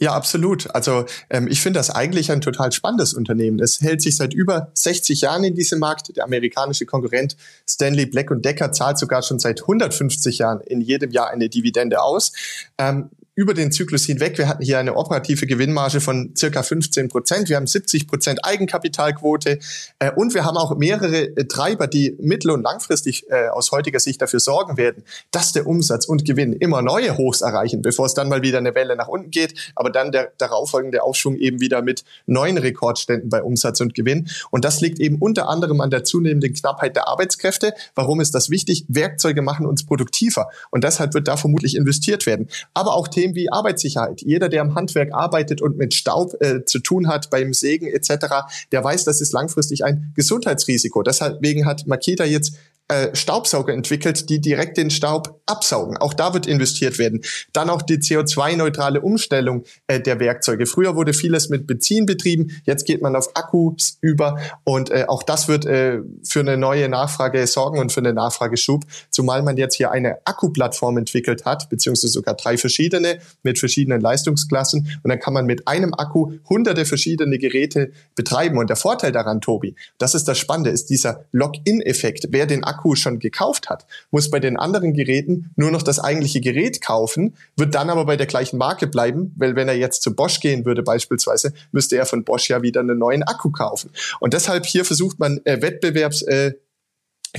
Ja, absolut. Also ähm, ich finde das eigentlich ein total spannendes Unternehmen. Es hält sich seit über 60 Jahren in diesem Markt. Der amerikanische Konkurrent Stanley Black Decker zahlt sogar schon seit 150 Jahren in jedem Jahr eine Dividende aus. Ähm, über den Zyklus hinweg. Wir hatten hier eine operative Gewinnmarge von circa 15 Prozent. Wir haben 70 Prozent Eigenkapitalquote äh, und wir haben auch mehrere äh, Treiber, die mittel- und langfristig äh, aus heutiger Sicht dafür sorgen werden, dass der Umsatz und Gewinn immer neue Hochs erreichen, bevor es dann mal wieder eine Welle nach unten geht, aber dann der darauffolgende Aufschwung eben wieder mit neuen Rekordständen bei Umsatz und Gewinn. Und das liegt eben unter anderem an der zunehmenden Knappheit der Arbeitskräfte. Warum ist das wichtig? Werkzeuge machen uns produktiver und deshalb wird da vermutlich investiert werden. Aber auch Themen Themen wie Arbeitssicherheit. Jeder, der im Handwerk arbeitet und mit Staub äh, zu tun hat, beim Sägen etc., der weiß, das ist langfristig ein Gesundheitsrisiko. Deswegen hat Makita jetzt äh, Staubsauger entwickelt, die direkt den Staub absaugen. Auch da wird investiert werden. Dann auch die CO2-neutrale Umstellung äh, der Werkzeuge. Früher wurde vieles mit Benzin betrieben, jetzt geht man auf Akkus über und äh, auch das wird äh, für eine neue Nachfrage sorgen und für eine Nachfrageschub, zumal man jetzt hier eine Akkuplattform entwickelt hat, beziehungsweise sogar drei verschiedene mit verschiedenen Leistungsklassen und dann kann man mit einem Akku hunderte verschiedene Geräte betreiben und der Vorteil daran, Tobi, das ist das Spannende, ist dieser Lock-in-Effekt. Wer den Akku Akku schon gekauft hat, muss bei den anderen Geräten nur noch das eigentliche Gerät kaufen, wird dann aber bei der gleichen Marke bleiben, weil wenn er jetzt zu Bosch gehen würde beispielsweise, müsste er von Bosch ja wieder einen neuen Akku kaufen. Und deshalb hier versucht man äh, Wettbewerbs äh,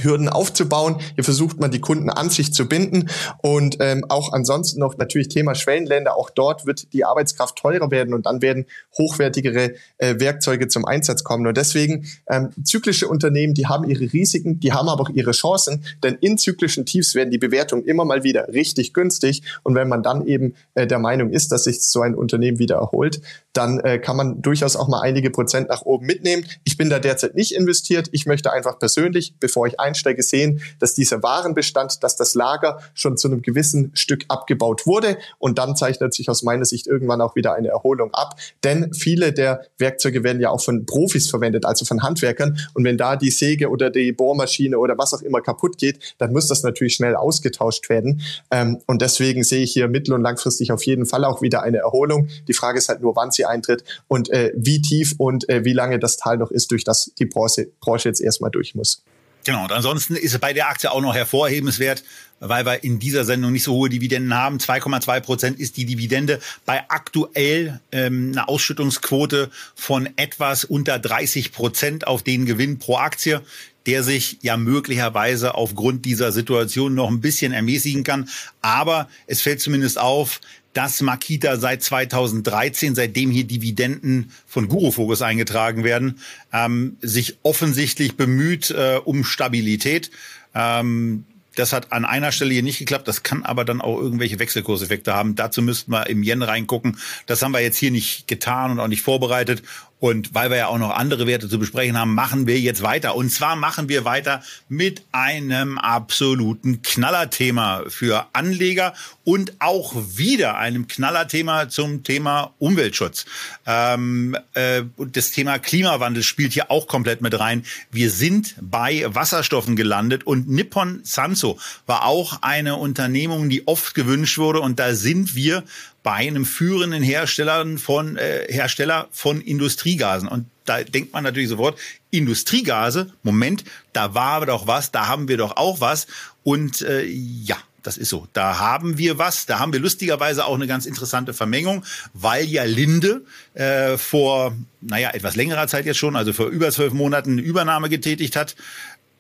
Hürden aufzubauen. Hier versucht man, die Kunden an sich zu binden. Und ähm, auch ansonsten noch natürlich Thema Schwellenländer. Auch dort wird die Arbeitskraft teurer werden und dann werden hochwertigere äh, Werkzeuge zum Einsatz kommen. Und deswegen ähm, zyklische Unternehmen, die haben ihre Risiken, die haben aber auch ihre Chancen. Denn in zyklischen Tiefs werden die Bewertungen immer mal wieder richtig günstig. Und wenn man dann eben äh, der Meinung ist, dass sich so ein Unternehmen wieder erholt, dann äh, kann man durchaus auch mal einige Prozent nach oben mitnehmen. Ich bin da derzeit nicht investiert. Ich möchte einfach persönlich, bevor ich einsteige, sehen, dass dieser Warenbestand, dass das Lager schon zu einem gewissen Stück abgebaut wurde. Und dann zeichnet sich aus meiner Sicht irgendwann auch wieder eine Erholung ab. Denn viele der Werkzeuge werden ja auch von Profis verwendet, also von Handwerkern. Und wenn da die Säge oder die Bohrmaschine oder was auch immer kaputt geht, dann muss das natürlich schnell ausgetauscht werden. Ähm, und deswegen sehe ich hier mittel- und langfristig auf jeden Fall auch wieder eine Erholung. Die Frage ist halt nur, wann sie eintritt und äh, wie tief und äh, wie lange das Tal noch ist, durch das die Branche, Branche jetzt erstmal durch muss. Genau, und ansonsten ist es bei der Aktie auch noch hervorhebenswert, weil wir in dieser Sendung nicht so hohe Dividenden haben. 2,2 Prozent ist die Dividende bei aktuell ähm, einer Ausschüttungsquote von etwas unter 30 Prozent auf den Gewinn pro Aktie der sich ja möglicherweise aufgrund dieser Situation noch ein bisschen ermäßigen kann. Aber es fällt zumindest auf, dass Makita seit 2013, seitdem hier Dividenden von Guru Focus eingetragen werden, ähm, sich offensichtlich bemüht äh, um Stabilität. Ähm, das hat an einer Stelle hier nicht geklappt. Das kann aber dann auch irgendwelche Wechselkurseffekte haben. Dazu müssten wir im Yen reingucken. Das haben wir jetzt hier nicht getan und auch nicht vorbereitet. Und weil wir ja auch noch andere Werte zu besprechen haben, machen wir jetzt weiter. Und zwar machen wir weiter mit einem absoluten Knallerthema für Anleger und auch wieder einem Knallerthema zum Thema Umweltschutz. Ähm, äh, das Thema Klimawandel spielt hier auch komplett mit rein. Wir sind bei Wasserstoffen gelandet und Nippon Sanso war auch eine Unternehmung, die oft gewünscht wurde. Und da sind wir bei einem führenden Hersteller von, äh, Hersteller von Industriegasen. Und da denkt man natürlich sofort, Industriegase, Moment, da war doch was, da haben wir doch auch was. Und äh, ja, das ist so. Da haben wir was. Da haben wir lustigerweise auch eine ganz interessante Vermengung, weil ja Linde äh, vor, naja, etwas längerer Zeit jetzt schon, also vor über zwölf Monaten eine Übernahme getätigt hat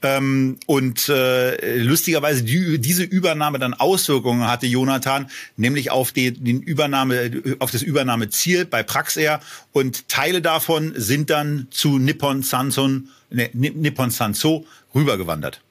ähm, und äh, lustigerweise die, diese Übernahme dann Auswirkungen hatte Jonathan, nämlich auf die, den Übernahme, auf das Übernahmeziel bei Praxair und Teile davon sind dann zu Nippon Sanson, ne, Nippon Sanso rübergewandert.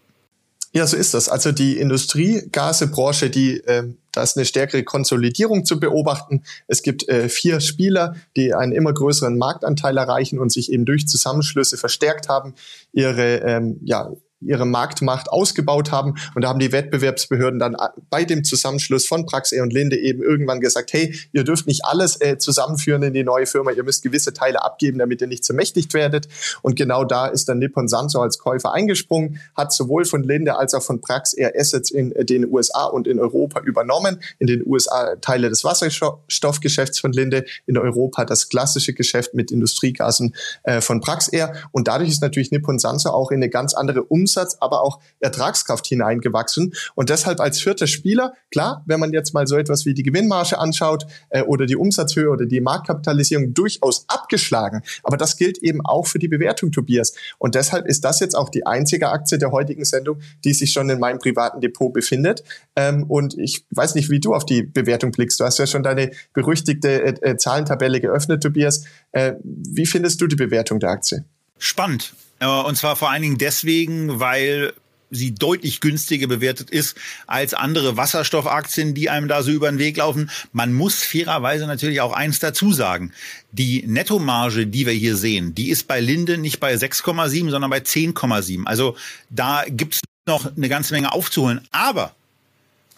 Ja, so ist das. Also die Industriegasebranche, die äh, da ist eine stärkere Konsolidierung zu beobachten. Es gibt äh, vier Spieler, die einen immer größeren Marktanteil erreichen und sich eben durch Zusammenschlüsse verstärkt haben, ihre ähm, ja, ihre Marktmacht ausgebaut haben. Und da haben die Wettbewerbsbehörden dann bei dem Zusammenschluss von Praxair und Linde eben irgendwann gesagt, hey, ihr dürft nicht alles äh, zusammenführen in die neue Firma, ihr müsst gewisse Teile abgeben, damit ihr nicht zermächtigt werdet. Und genau da ist dann Nippon Sanso als Käufer eingesprungen, hat sowohl von Linde als auch von Praxair Assets in äh, den USA und in Europa übernommen. In den USA Teile des Wasserstoffgeschäfts von Linde, in Europa das klassische Geschäft mit Industriegasen äh, von Praxair. Und dadurch ist natürlich Nippon Sanso auch in eine ganz andere Umsetzung Umsatz, aber auch Ertragskraft hineingewachsen. Und deshalb als vierter Spieler, klar, wenn man jetzt mal so etwas wie die Gewinnmarge anschaut äh, oder die Umsatzhöhe oder die Marktkapitalisierung durchaus abgeschlagen. Aber das gilt eben auch für die Bewertung, Tobias. Und deshalb ist das jetzt auch die einzige Aktie der heutigen Sendung, die sich schon in meinem privaten Depot befindet. Ähm, und ich weiß nicht, wie du auf die Bewertung blickst. Du hast ja schon deine berüchtigte äh, äh Zahlentabelle geöffnet, Tobias. Äh, wie findest du die Bewertung der Aktie? Spannend. Äh, und zwar vor allen Dingen deswegen, weil sie deutlich günstiger bewertet ist als andere Wasserstoffaktien, die einem da so über den Weg laufen. Man muss fairerweise natürlich auch eins dazu sagen. Die Nettomarge, die wir hier sehen, die ist bei Linde nicht bei 6,7, sondern bei 10,7. Also da gibt's noch eine ganze Menge aufzuholen. Aber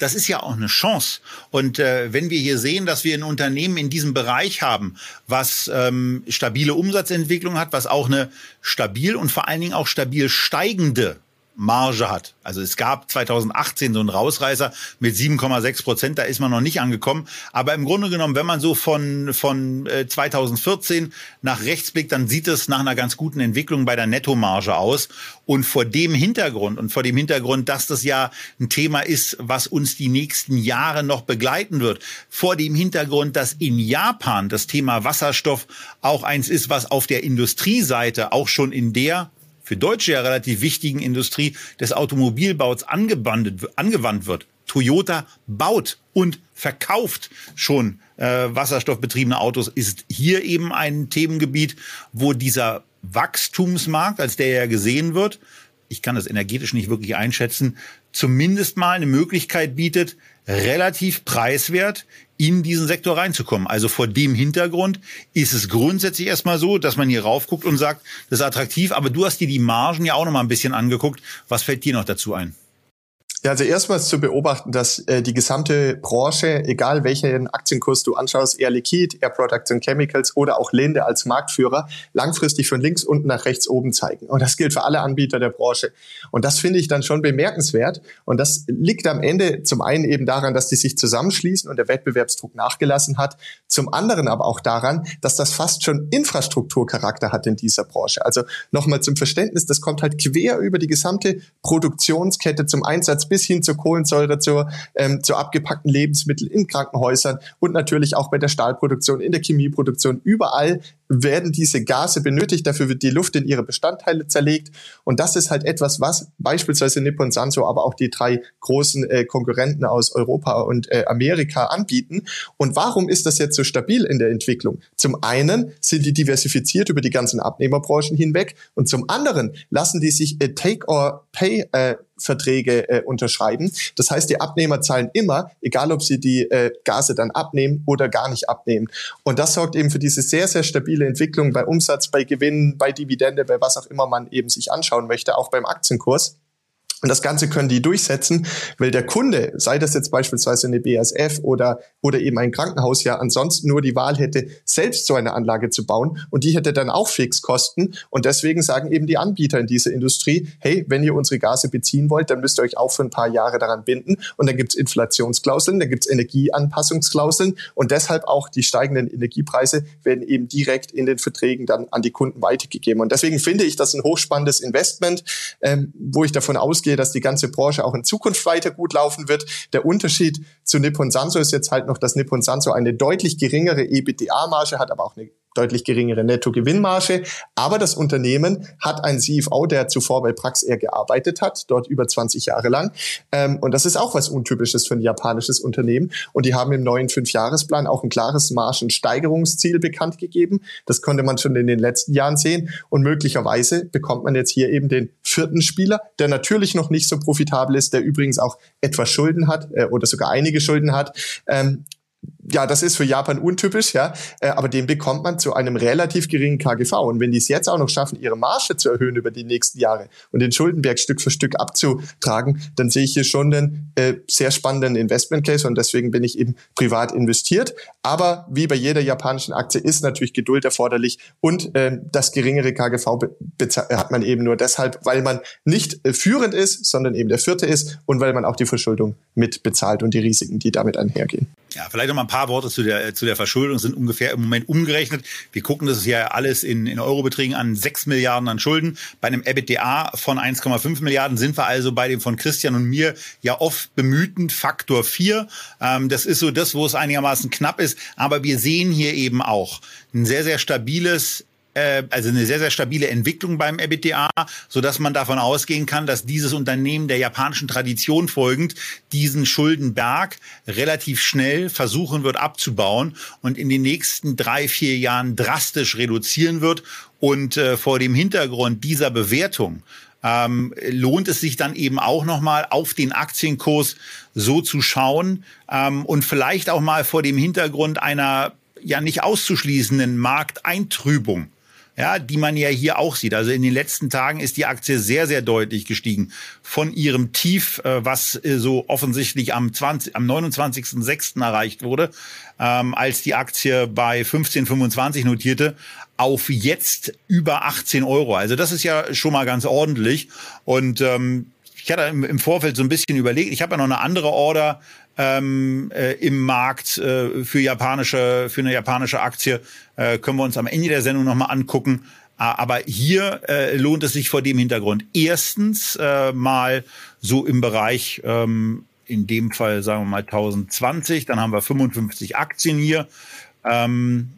das ist ja auch eine Chance. Und äh, wenn wir hier sehen, dass wir ein Unternehmen in diesem Bereich haben, was ähm, stabile Umsatzentwicklung hat, was auch eine stabil und vor allen Dingen auch stabil steigende Marge hat. Also es gab 2018 so einen Rausreißer mit 7,6 Prozent, da ist man noch nicht angekommen. Aber im Grunde genommen, wenn man so von, von 2014 äh, nach rechts blickt, dann sieht es nach einer ganz guten Entwicklung bei der Nettomarge aus. Und vor dem Hintergrund und vor dem Hintergrund, dass das ja ein Thema ist, was uns die nächsten Jahre noch begleiten wird, vor dem Hintergrund, dass in Japan das Thema Wasserstoff auch eins ist, was auf der Industrieseite auch schon in der für Deutsche ja relativ wichtigen Industrie des Automobilbaus angewandt wird. Toyota baut und verkauft schon äh, wasserstoffbetriebene Autos, ist hier eben ein Themengebiet, wo dieser Wachstumsmarkt, als der ja gesehen wird, ich kann das energetisch nicht wirklich einschätzen, zumindest mal eine Möglichkeit bietet, relativ preiswert in diesen Sektor reinzukommen. Also vor dem Hintergrund ist es grundsätzlich erstmal so, dass man hier raufguckt und sagt, das ist attraktiv, aber du hast dir die Margen ja auch noch mal ein bisschen angeguckt. Was fällt dir noch dazu ein? Ja, also erstmals zu beobachten, dass äh, die gesamte Branche, egal welchen Aktienkurs du anschaust, Air Liquid, Air Products and Chemicals oder auch Linde als Marktführer, langfristig von links unten nach rechts oben zeigen. Und das gilt für alle Anbieter der Branche. Und das finde ich dann schon bemerkenswert. Und das liegt am Ende zum einen eben daran, dass die sich zusammenschließen und der Wettbewerbsdruck nachgelassen hat. Zum anderen aber auch daran, dass das fast schon Infrastrukturcharakter hat in dieser Branche. Also nochmal zum Verständnis, das kommt halt quer über die gesamte Produktionskette zum Einsatz bis hin zur Kohlensäure, zur, ähm, zu abgepackten Lebensmitteln in Krankenhäusern und natürlich auch bei der Stahlproduktion, in der Chemieproduktion. Überall werden diese Gase benötigt. Dafür wird die Luft in ihre Bestandteile zerlegt. Und das ist halt etwas, was beispielsweise Nippon Sanso, aber auch die drei großen äh, Konkurrenten aus Europa und äh, Amerika anbieten. Und warum ist das jetzt so stabil in der Entwicklung? Zum einen sind die diversifiziert über die ganzen Abnehmerbranchen hinweg und zum anderen lassen die sich äh, Take or Pay äh, Verträge äh, unterschreiben. Das heißt, die Abnehmer zahlen immer, egal ob sie die äh, Gase dann abnehmen oder gar nicht abnehmen. Und das sorgt eben für diese sehr, sehr stabile Entwicklung bei Umsatz, bei Gewinnen, bei Dividende, bei was auch immer man eben sich anschauen möchte, auch beim Aktienkurs. Und das Ganze können die durchsetzen, weil der Kunde, sei das jetzt beispielsweise eine BASF oder, oder eben ein Krankenhaus, ja ansonsten nur die Wahl hätte, selbst so eine Anlage zu bauen. Und die hätte dann auch Fixkosten. Und deswegen sagen eben die Anbieter in dieser Industrie, hey, wenn ihr unsere Gase beziehen wollt, dann müsst ihr euch auch für ein paar Jahre daran binden. Und dann gibt's Inflationsklauseln, dann gibt's Energieanpassungsklauseln. Und deshalb auch die steigenden Energiepreise werden eben direkt in den Verträgen dann an die Kunden weitergegeben. Und deswegen finde ich das ein hochspannendes Investment, ähm, wo ich davon ausgehe, ausgehe, dass die ganze Branche auch in Zukunft weiter gut laufen wird. Der Unterschied zu Nippon Sanso ist jetzt halt noch, dass Nippon Sanso eine deutlich geringere EBITDA-Marge hat, aber auch eine deutlich geringere Nettogewinnmarge. Aber das Unternehmen hat einen CFO, der zuvor bei Praxair gearbeitet hat, dort über 20 Jahre lang. Ähm, und das ist auch was Untypisches für ein japanisches Unternehmen. Und die haben im neuen Fünfjahresplan auch ein klares Margensteigerungsziel bekannt gegeben. Das konnte man schon in den letzten Jahren sehen. Und möglicherweise bekommt man jetzt hier eben den vierten Spieler, der natürlich noch nicht so profitabel ist, der übrigens auch etwas Schulden hat äh, oder sogar einige Schulden hat. Ähm, ja, das ist für Japan untypisch, ja, äh, aber den bekommt man zu einem relativ geringen KGV. Und wenn die es jetzt auch noch schaffen, ihre Marge zu erhöhen über die nächsten Jahre und den Schuldenberg Stück für Stück abzutragen, dann sehe ich hier schon einen äh, sehr spannenden Investment Case und deswegen bin ich eben privat investiert. Aber wie bei jeder japanischen Aktie ist natürlich Geduld erforderlich und äh, das geringere KGV hat man eben nur deshalb, weil man nicht äh, führend ist, sondern eben der vierte ist und weil man auch die Verschuldung mit bezahlt und die Risiken, die damit einhergehen. Ja, vielleicht noch mal ein paar Worte zu der, zu der Verschuldung. sind ungefähr im Moment umgerechnet. Wir gucken das ja alles in, in Eurobeträgen an. 6 Milliarden an Schulden. Bei einem EBITDA von 1,5 Milliarden sind wir also bei dem von Christian und mir ja oft bemühten Faktor 4. Ähm, das ist so das, wo es einigermaßen knapp ist. Aber wir sehen hier eben auch ein sehr, sehr stabiles äh, also eine sehr, sehr stabile Entwicklung beim EBITDA, so dass man davon ausgehen kann, dass dieses Unternehmen der japanischen Tradition folgend diesen Schuldenberg relativ schnell versuchen wird abzubauen und in den nächsten drei, vier Jahren drastisch reduzieren wird. Und äh, vor dem Hintergrund dieser Bewertung ähm, lohnt es sich dann eben auch nochmal auf den Aktienkurs so zu schauen ähm, und vielleicht auch mal vor dem Hintergrund einer ja nicht auszuschließenden Markteintrübung ja, die man ja hier auch sieht. Also in den letzten Tagen ist die Aktie sehr, sehr deutlich gestiegen von ihrem Tief, äh, was äh, so offensichtlich am, 20, am 29.06. erreicht wurde, ähm, als die Aktie bei 15,25 notierte, auf jetzt über 18 Euro. Also das ist ja schon mal ganz ordentlich. Und ähm, ich hatte im Vorfeld so ein bisschen überlegt, ich habe ja noch eine andere Order ähm, äh, im Markt äh, für japanische für eine japanische Aktie äh, können wir uns am Ende der Sendung noch mal angucken. Aber hier äh, lohnt es sich vor dem Hintergrund erstens äh, mal so im Bereich ähm, in dem Fall sagen wir mal 1020, dann haben wir 55 Aktien hier. Ähm,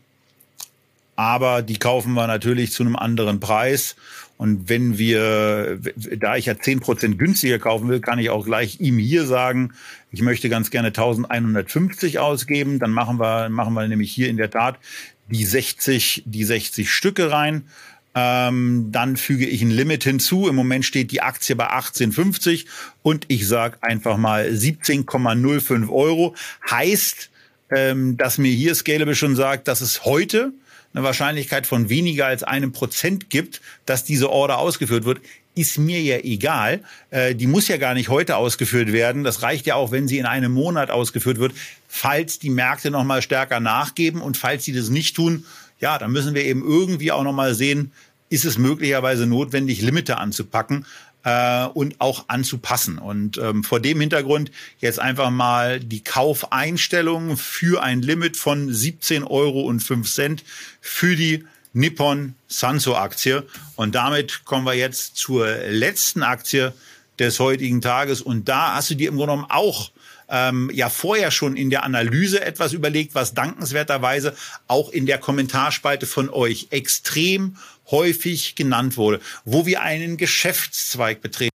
aber die kaufen wir natürlich zu einem anderen Preis. Und wenn wir, da ich ja zehn Prozent günstiger kaufen will, kann ich auch gleich ihm hier sagen, ich möchte ganz gerne 1150 ausgeben. Dann machen wir, machen wir nämlich hier in der Tat die 60, die 60 Stücke rein. Ähm, dann füge ich ein Limit hinzu. Im Moment steht die Aktie bei 18,50 und ich sage einfach mal 17,05 Euro. Heißt, ähm, dass mir hier Scalable schon sagt, dass es heute eine Wahrscheinlichkeit von weniger als einem Prozent gibt, dass diese Order ausgeführt wird, ist mir ja egal. Äh, die muss ja gar nicht heute ausgeführt werden. Das reicht ja auch, wenn sie in einem Monat ausgeführt wird, falls die Märkte noch mal stärker nachgeben und falls sie das nicht tun, ja, dann müssen wir eben irgendwie auch noch mal sehen, ist es möglicherweise notwendig, Limite anzupacken äh, und auch anzupassen. Und ähm, vor dem Hintergrund jetzt einfach mal die Kaufeinstellung für ein Limit von 17 Euro und 5 Cent für die Nippon Sanso Aktie. Und damit kommen wir jetzt zur letzten Aktie des heutigen Tages. Und da hast du dir im Grunde genommen auch ähm, ja vorher schon in der Analyse etwas überlegt, was dankenswerterweise auch in der Kommentarspalte von euch extrem häufig genannt wurde, wo wir einen Geschäftszweig betreten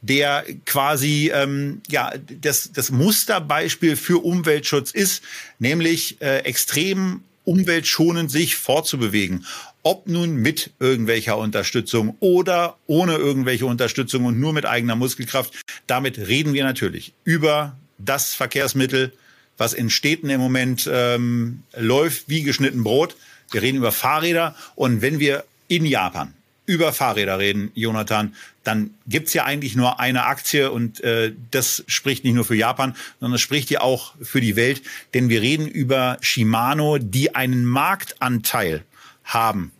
der quasi ähm, ja das, das Musterbeispiel für Umweltschutz ist, nämlich äh, extrem umweltschonend sich fortzubewegen. Ob nun mit irgendwelcher Unterstützung oder ohne irgendwelche Unterstützung und nur mit eigener Muskelkraft. Damit reden wir natürlich über das Verkehrsmittel, was in Städten im Moment ähm, läuft wie geschnitten Brot. Wir reden über Fahrräder. Und wenn wir in Japan über Fahrräder reden, Jonathan, dann gibt's ja eigentlich nur eine Aktie. Und äh, das spricht nicht nur für Japan, sondern das spricht ja auch für die Welt, denn wir reden über Shimano, die einen Marktanteil haben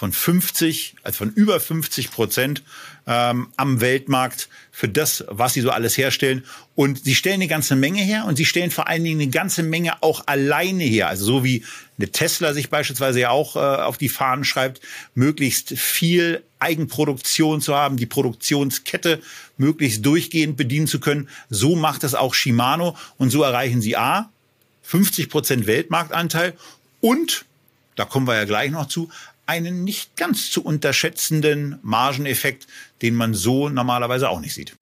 von 50, also von über 50 Prozent ähm, am Weltmarkt für das, was sie so alles herstellen. Und sie stellen eine ganze Menge her und sie stellen vor allen Dingen eine ganze Menge auch alleine her. Also so wie eine Tesla sich beispielsweise ja auch äh, auf die Fahnen schreibt, möglichst viel Eigenproduktion zu haben, die Produktionskette möglichst durchgehend bedienen zu können. So macht es auch Shimano und so erreichen sie A, 50 Prozent Weltmarktanteil und da kommen wir ja gleich noch zu, einen nicht ganz zu unterschätzenden Margeneffekt, den man so normalerweise auch nicht sieht.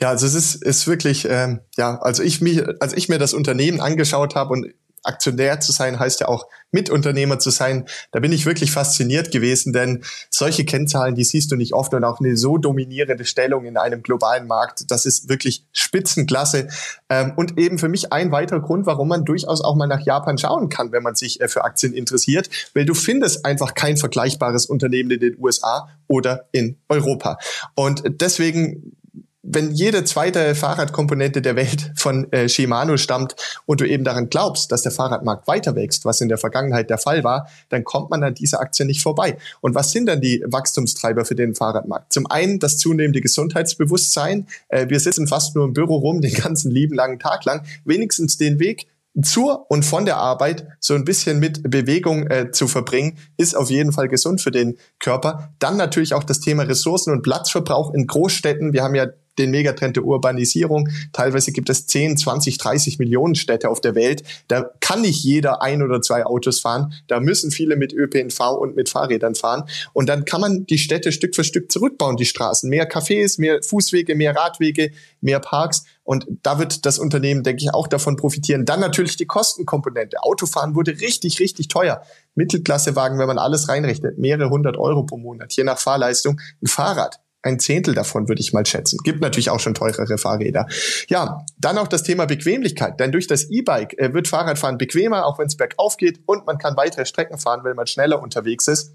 Ja, also es ist, ist wirklich, ähm, ja, also ich mich, als ich mir das Unternehmen angeschaut habe und Aktionär zu sein heißt ja auch Mitunternehmer zu sein. Da bin ich wirklich fasziniert gewesen, denn solche Kennzahlen, die siehst du nicht oft und auch eine so dominierende Stellung in einem globalen Markt, das ist wirklich Spitzenklasse. Ähm, und eben für mich ein weiterer Grund, warum man durchaus auch mal nach Japan schauen kann, wenn man sich äh, für Aktien interessiert, weil du findest einfach kein vergleichbares Unternehmen in den USA oder in Europa. Und deswegen wenn jede zweite Fahrradkomponente der Welt von äh, Shimano stammt und du eben daran glaubst, dass der Fahrradmarkt weiter wächst, was in der Vergangenheit der Fall war, dann kommt man an dieser Aktie nicht vorbei. Und was sind dann die Wachstumstreiber für den Fahrradmarkt? Zum einen das zunehmende Gesundheitsbewusstsein. Äh, wir sitzen fast nur im Büro rum den ganzen lieben langen Tag lang. Wenigstens den Weg zur und von der Arbeit so ein bisschen mit Bewegung äh, zu verbringen, ist auf jeden Fall gesund für den Körper. Dann natürlich auch das Thema Ressourcen und Platzverbrauch in Großstädten. Wir haben ja den Megatrend der Urbanisierung. Teilweise gibt es 10, 20, 30 Millionen Städte auf der Welt. Da kann nicht jeder ein oder zwei Autos fahren. Da müssen viele mit ÖPNV und mit Fahrrädern fahren. Und dann kann man die Städte Stück für Stück zurückbauen, die Straßen. Mehr Cafés, mehr Fußwege, mehr Radwege, mehr Parks. Und da wird das Unternehmen, denke ich, auch davon profitieren. Dann natürlich die Kostenkomponente. Autofahren wurde richtig, richtig teuer. Mittelklassewagen, wenn man alles reinrechnet, mehrere hundert Euro pro Monat, je nach Fahrleistung. Ein Fahrrad ein Zehntel davon würde ich mal schätzen. Gibt natürlich auch schon teurere Fahrräder. Ja, dann auch das Thema Bequemlichkeit. Denn durch das E-Bike äh, wird Fahrradfahren bequemer, auch wenn es bergauf geht und man kann weitere Strecken fahren, wenn man schneller unterwegs ist.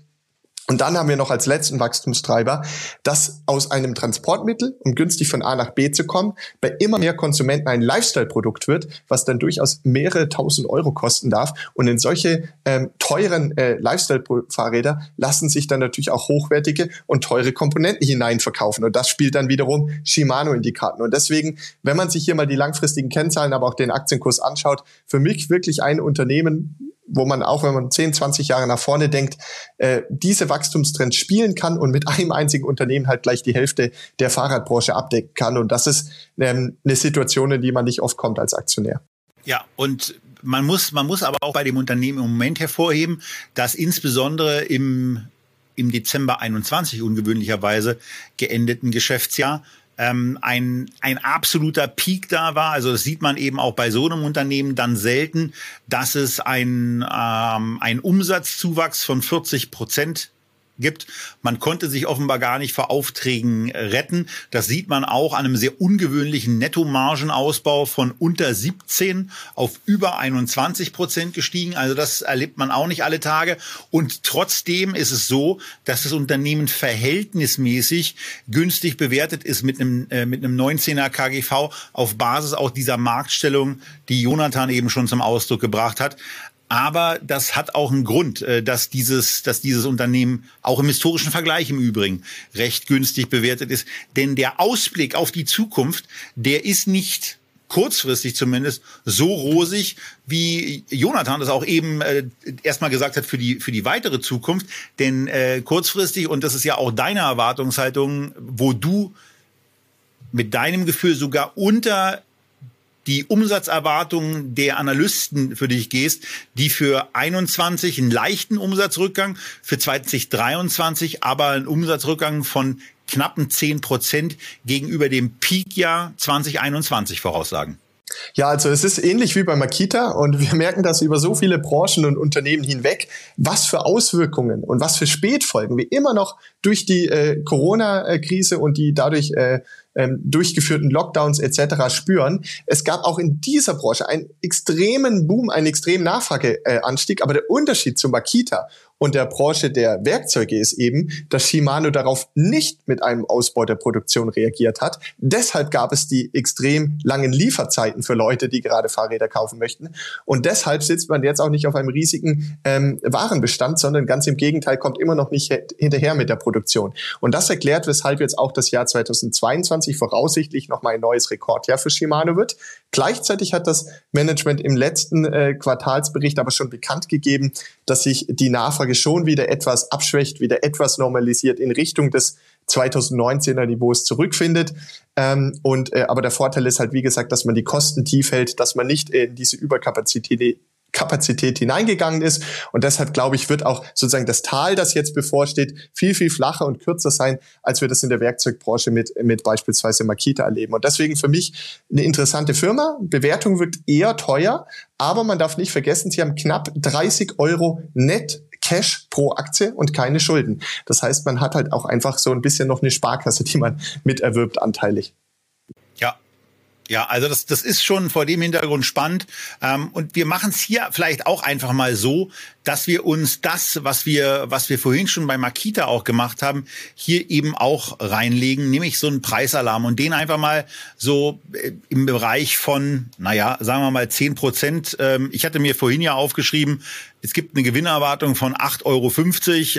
Und dann haben wir noch als letzten Wachstumstreiber, dass aus einem Transportmittel, um günstig von A nach B zu kommen, bei immer mehr Konsumenten ein Lifestyle-Produkt wird, was dann durchaus mehrere tausend Euro kosten darf. Und in solche ähm, teuren äh, Lifestyle-Fahrräder lassen sich dann natürlich auch hochwertige und teure Komponenten hineinverkaufen. Und das spielt dann wiederum Shimano in die Karten. Und deswegen, wenn man sich hier mal die langfristigen Kennzahlen, aber auch den Aktienkurs anschaut, für mich wirklich ein Unternehmen, wo man auch, wenn man 10, 20 Jahre nach vorne denkt, äh, diese Wachstumstrends spielen kann und mit einem einzigen Unternehmen halt gleich die Hälfte der Fahrradbranche abdecken kann. Und das ist ähm, eine Situation, in die man nicht oft kommt als Aktionär. Ja, und man muss, man muss aber auch bei dem Unternehmen im Moment hervorheben, dass insbesondere im, im Dezember 21 ungewöhnlicherweise geendeten Geschäftsjahr ähm, ein, ein absoluter Peak da war. Also das sieht man eben auch bei so einem Unternehmen dann selten, dass es ein, ähm, ein Umsatzzuwachs von 40 Prozent gibt. Man konnte sich offenbar gar nicht vor Aufträgen retten. Das sieht man auch an einem sehr ungewöhnlichen Nettomargenausbau von unter 17 auf über 21 Prozent gestiegen. Also das erlebt man auch nicht alle Tage. Und trotzdem ist es so, dass das Unternehmen verhältnismäßig günstig bewertet ist mit einem, äh, mit einem 19er KGV auf Basis auch dieser Marktstellung, die Jonathan eben schon zum Ausdruck gebracht hat. Aber das hat auch einen Grund, äh, dass dieses, dass dieses Unternehmen auch im historischen Vergleich im Übrigen recht günstig bewertet ist. Denn der Ausblick auf die Zukunft, der ist nicht kurzfristig zumindest so rosig, wie Jonathan das auch eben äh, erstmal gesagt hat für die für die weitere Zukunft. Denn äh, kurzfristig und das ist ja auch deine Erwartungshaltung, wo du mit deinem Gefühl sogar unter die Umsatzerwartungen der Analysten für dich gehst, die für 21 einen leichten Umsatzrückgang, für 2023 aber einen Umsatzrückgang von knappen 10 Prozent gegenüber dem Peakjahr 2021 voraussagen. Ja, also es ist ähnlich wie bei Makita und wir merken das über so viele Branchen und Unternehmen hinweg, was für Auswirkungen und was für Spätfolgen wir immer noch durch die äh, Corona-Krise und die dadurch äh, ähm, durchgeführten Lockdowns etc. spüren. Es gab auch in dieser Branche einen extremen Boom, einen extremen Nachfrageanstieg, aber der Unterschied zu Makita und der Branche der Werkzeuge ist eben, dass Shimano darauf nicht mit einem Ausbau der Produktion reagiert hat. Deshalb gab es die extrem langen Lieferzeiten für Leute, die gerade Fahrräder kaufen möchten. Und deshalb sitzt man jetzt auch nicht auf einem riesigen ähm, Warenbestand, sondern ganz im Gegenteil kommt immer noch nicht hinterher mit der Produktion. Und das erklärt, weshalb jetzt auch das Jahr 2022 voraussichtlich nochmal ein neues Rekordjahr für Shimano wird. Gleichzeitig hat das Management im letzten äh, Quartalsbericht aber schon bekannt gegeben, dass sich die Nachfrage schon wieder etwas abschwächt, wieder etwas normalisiert in Richtung des 2019er Niveaus zurückfindet. Ähm, und äh, aber der Vorteil ist halt, wie gesagt, dass man die Kosten tief hält, dass man nicht in diese Überkapazität Kapazität hineingegangen ist. Und deshalb, glaube ich, wird auch sozusagen das Tal, das jetzt bevorsteht, viel, viel flacher und kürzer sein, als wir das in der Werkzeugbranche mit, mit beispielsweise Makita erleben. Und deswegen für mich eine interessante Firma. Bewertung wird eher teuer, aber man darf nicht vergessen, sie haben knapp 30 Euro net Cash pro Aktie und keine Schulden. Das heißt, man hat halt auch einfach so ein bisschen noch eine Sparkasse, die man miterwirbt anteilig. Ja, also das, das ist schon vor dem Hintergrund spannend. Ähm, und wir machen es hier vielleicht auch einfach mal so, dass wir uns das, was wir, was wir vorhin schon bei Makita auch gemacht haben, hier eben auch reinlegen, nämlich so einen Preisalarm und den einfach mal so äh, im Bereich von, naja, sagen wir mal zehn Prozent. Ähm, ich hatte mir vorhin ja aufgeschrieben, es gibt eine Gewinnerwartung von 8,50 Euro.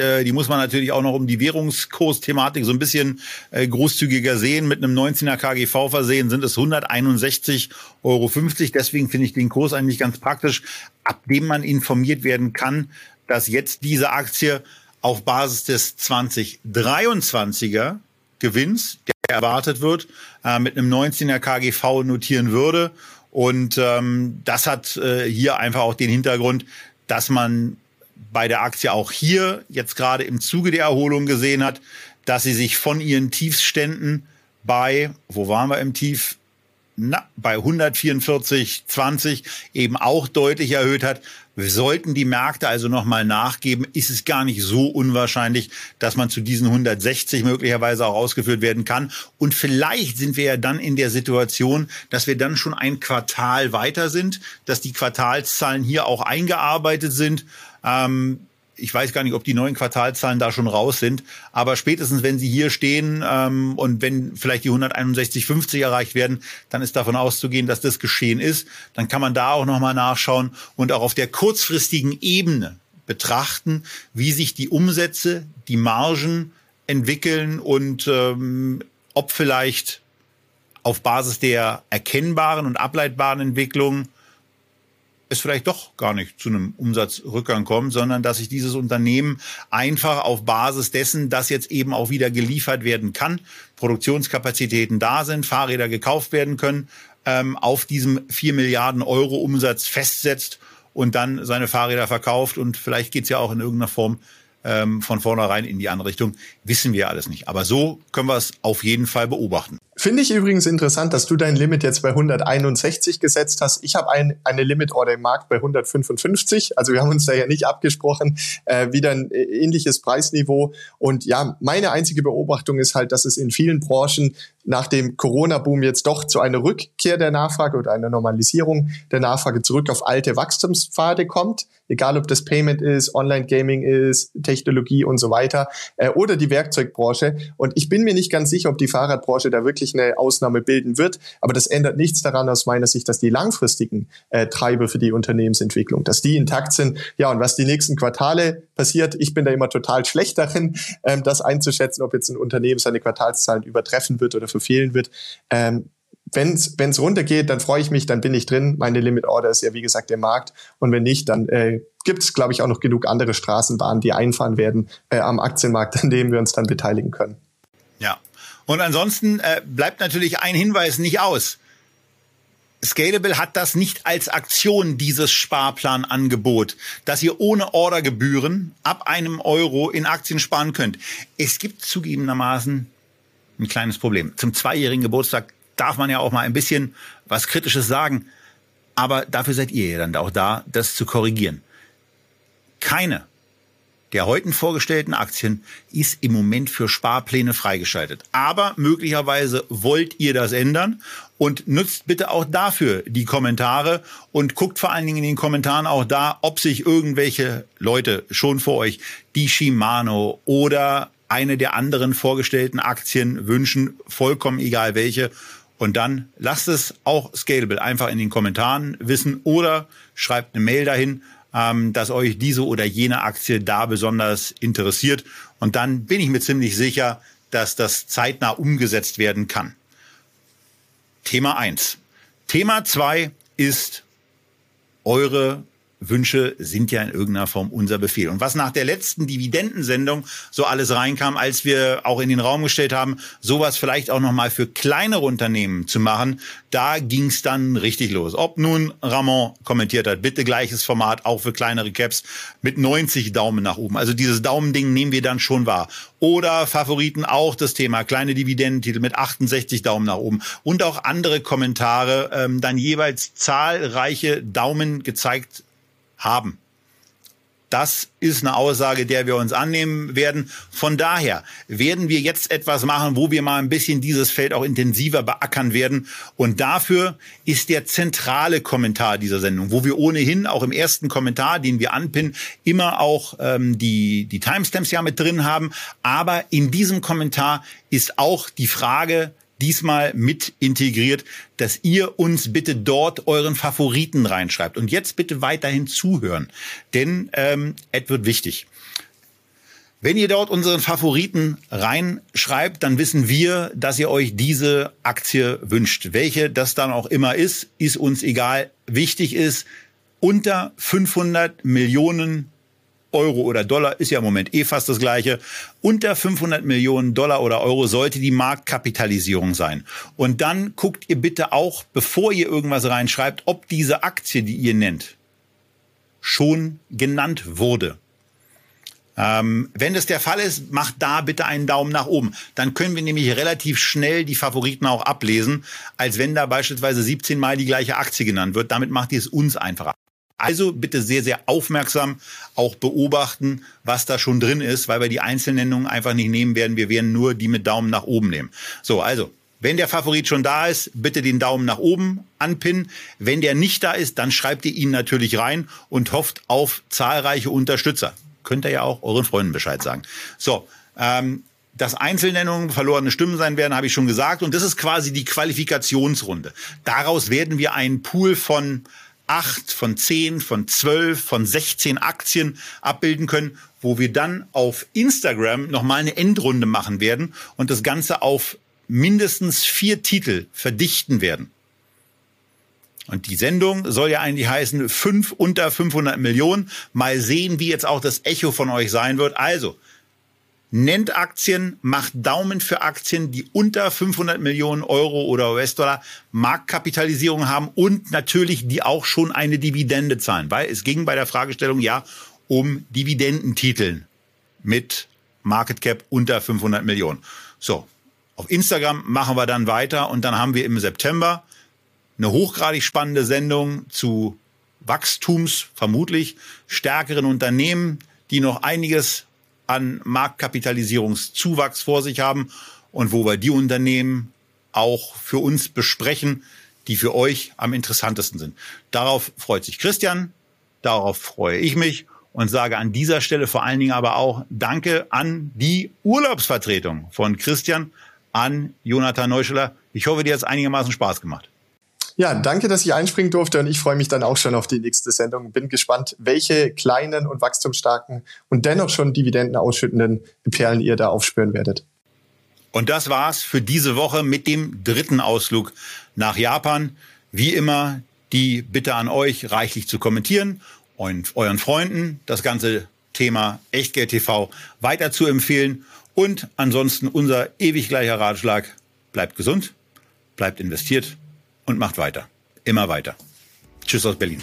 Äh, die muss man natürlich auch noch um die Währungskursthematik so ein bisschen äh, großzügiger sehen. Mit einem 19er KGV versehen sind es 161,50 Euro. Deswegen finde ich den Kurs eigentlich ganz praktisch, ab dem man informiert werden kann, dass jetzt diese Aktie auf Basis des 2023er Gewinns, der erwartet wird, äh, mit einem 19er KGV notieren würde. Und ähm, das hat äh, hier einfach auch den Hintergrund, dass man bei der Aktie auch hier jetzt gerade im Zuge der Erholung gesehen hat, dass sie sich von ihren Tiefsständen bei, wo waren wir im Tief? Na, bei 144,20 eben auch deutlich erhöht hat. Wir sollten die Märkte also nochmal nachgeben, ist es gar nicht so unwahrscheinlich, dass man zu diesen 160 möglicherweise auch ausgeführt werden kann. Und vielleicht sind wir ja dann in der Situation, dass wir dann schon ein Quartal weiter sind, dass die Quartalszahlen hier auch eingearbeitet sind. Ähm, ich weiß gar nicht, ob die neuen Quartalzahlen da schon raus sind, aber spätestens wenn sie hier stehen ähm, und wenn vielleicht die 161,50 erreicht werden, dann ist davon auszugehen, dass das geschehen ist. Dann kann man da auch nochmal nachschauen und auch auf der kurzfristigen Ebene betrachten, wie sich die Umsätze, die Margen entwickeln und ähm, ob vielleicht auf Basis der erkennbaren und ableitbaren Entwicklungen es vielleicht doch gar nicht zu einem Umsatzrückgang kommt, sondern dass sich dieses Unternehmen einfach auf Basis dessen, dass jetzt eben auch wieder geliefert werden kann, Produktionskapazitäten da sind, Fahrräder gekauft werden können, ähm, auf diesem 4 Milliarden Euro Umsatz festsetzt und dann seine Fahrräder verkauft und vielleicht geht's ja auch in irgendeiner Form ähm, von vornherein in die andere Richtung, wissen wir alles nicht. Aber so können wir es auf jeden Fall beobachten. Finde ich übrigens interessant, dass du dein Limit jetzt bei 161 gesetzt hast. Ich habe ein, eine Limit-Order im Markt bei 155. Also wir haben uns da ja nicht abgesprochen. Äh, wieder ein äh, ähnliches Preisniveau. Und ja, meine einzige Beobachtung ist halt, dass es in vielen Branchen nach dem Corona-Boom jetzt doch zu einer Rückkehr der Nachfrage oder einer Normalisierung der Nachfrage zurück auf alte Wachstumspfade kommt. Egal, ob das Payment ist, Online-Gaming ist, Technologie und so weiter äh, oder die Werkzeugbranche. Und ich bin mir nicht ganz sicher, ob die Fahrradbranche da wirklich wirklich eine Ausnahme bilden wird. Aber das ändert nichts daran aus meiner Sicht, dass die langfristigen äh, Treiber für die Unternehmensentwicklung, dass die intakt sind. Ja, und was die nächsten Quartale passiert, ich bin da immer total schlecht darin, ähm, das einzuschätzen, ob jetzt ein Unternehmen seine Quartalszahlen übertreffen wird oder verfehlen wird. Ähm, wenn es runtergeht, dann freue ich mich, dann bin ich drin. Meine Limit Order ist ja wie gesagt der Markt. Und wenn nicht, dann äh, gibt es, glaube ich, auch noch genug andere Straßenbahnen, die einfahren werden äh, am Aktienmarkt, an denen wir uns dann beteiligen können. Ja, und ansonsten äh, bleibt natürlich ein Hinweis nicht aus. Scalable hat das nicht als Aktion, dieses Sparplanangebot, dass ihr ohne Ordergebühren ab einem Euro in Aktien sparen könnt. Es gibt zugegebenermaßen ein kleines Problem. Zum zweijährigen Geburtstag darf man ja auch mal ein bisschen was Kritisches sagen. Aber dafür seid ihr ja dann auch da, das zu korrigieren. Keine der heute vorgestellten Aktien ist im Moment für Sparpläne freigeschaltet. Aber möglicherweise wollt ihr das ändern und nutzt bitte auch dafür die Kommentare und guckt vor allen Dingen in den Kommentaren auch da, ob sich irgendwelche Leute schon vor euch die Shimano oder eine der anderen vorgestellten Aktien wünschen, vollkommen egal welche. Und dann lasst es auch Scalable einfach in den Kommentaren wissen oder schreibt eine Mail dahin ähm, dass euch diese oder jene Aktie da besonders interessiert. Und dann bin ich mir ziemlich sicher, dass das zeitnah umgesetzt werden kann. Thema eins. Thema zwei ist eure Wünsche sind ja in irgendeiner Form unser Befehl. Und was nach der letzten Dividendensendung so alles reinkam, als wir auch in den Raum gestellt haben, sowas vielleicht auch nochmal für kleinere Unternehmen zu machen, da ging es dann richtig los. Ob nun Ramon kommentiert hat, bitte gleiches Format, auch für kleinere Caps, mit 90 Daumen nach oben. Also dieses Daumending nehmen wir dann schon wahr. Oder Favoriten auch das Thema kleine Dividendentitel mit 68 Daumen nach oben. Und auch andere Kommentare, ähm, dann jeweils zahlreiche Daumen gezeigt haben. Das ist eine Aussage, der wir uns annehmen werden. Von daher werden wir jetzt etwas machen, wo wir mal ein bisschen dieses Feld auch intensiver beackern werden. Und dafür ist der zentrale Kommentar dieser Sendung, wo wir ohnehin auch im ersten Kommentar, den wir anpinnen, immer auch ähm, die, die Timestamps ja mit drin haben. Aber in diesem Kommentar ist auch die Frage, diesmal mit integriert, dass ihr uns bitte dort euren Favoriten reinschreibt. Und jetzt bitte weiterhin zuhören, denn ähm, es wird wichtig. Wenn ihr dort unseren Favoriten reinschreibt, dann wissen wir, dass ihr euch diese Aktie wünscht. Welche das dann auch immer ist, ist uns egal. Wichtig ist, unter 500 Millionen Euro oder Dollar ist ja im Moment eh fast das gleiche. Unter 500 Millionen Dollar oder Euro sollte die Marktkapitalisierung sein. Und dann guckt ihr bitte auch, bevor ihr irgendwas reinschreibt, ob diese Aktie, die ihr nennt, schon genannt wurde. Ähm, wenn das der Fall ist, macht da bitte einen Daumen nach oben. Dann können wir nämlich relativ schnell die Favoriten auch ablesen, als wenn da beispielsweise 17 Mal die gleiche Aktie genannt wird. Damit macht ihr es uns einfacher. Also bitte sehr, sehr aufmerksam auch beobachten, was da schon drin ist, weil wir die Einzelnennungen einfach nicht nehmen werden. Wir werden nur die mit Daumen nach oben nehmen. So, also, wenn der Favorit schon da ist, bitte den Daumen nach oben anpinnen. Wenn der nicht da ist, dann schreibt ihr ihn natürlich rein und hofft auf zahlreiche Unterstützer. Könnt ihr ja auch euren Freunden Bescheid sagen. So, ähm, dass Einzelnennungen verlorene Stimmen sein werden, habe ich schon gesagt. Und das ist quasi die Qualifikationsrunde. Daraus werden wir einen Pool von acht, von zehn, von zwölf, von 16 Aktien abbilden können, wo wir dann auf Instagram nochmal eine Endrunde machen werden und das Ganze auf mindestens vier Titel verdichten werden. Und die Sendung soll ja eigentlich heißen, fünf unter 500 Millionen. Mal sehen, wie jetzt auch das Echo von euch sein wird. Also, nennt Aktien, macht Daumen für Aktien, die unter 500 Millionen Euro oder US-Dollar Marktkapitalisierung haben und natürlich die auch schon eine Dividende zahlen, weil es ging bei der Fragestellung ja um Dividendentiteln mit Market Cap unter 500 Millionen. So, auf Instagram machen wir dann weiter und dann haben wir im September eine hochgradig spannende Sendung zu Wachstums, vermutlich stärkeren Unternehmen, die noch einiges an Marktkapitalisierungszuwachs vor sich haben und wo wir die Unternehmen auch für uns besprechen, die für euch am interessantesten sind. Darauf freut sich Christian, darauf freue ich mich und sage an dieser Stelle vor allen Dingen aber auch Danke an die Urlaubsvertretung von Christian, an Jonathan Neuscheler. Ich hoffe, dir hat es einigermaßen Spaß gemacht. Ja, danke, dass ich einspringen durfte und ich freue mich dann auch schon auf die nächste Sendung. Bin gespannt, welche kleinen und wachstumsstarken und dennoch schon Dividenden ausschüttenden Perlen ihr da aufspüren werdet. Und das war's für diese Woche mit dem dritten Ausflug nach Japan. Wie immer die Bitte an euch, reichlich zu kommentieren und euren Freunden das ganze Thema Echtgeld TV weiter zu empfehlen. Und ansonsten unser ewig gleicher Ratschlag, bleibt gesund, bleibt investiert und macht weiter. Immer weiter. Tschüss aus Berlin.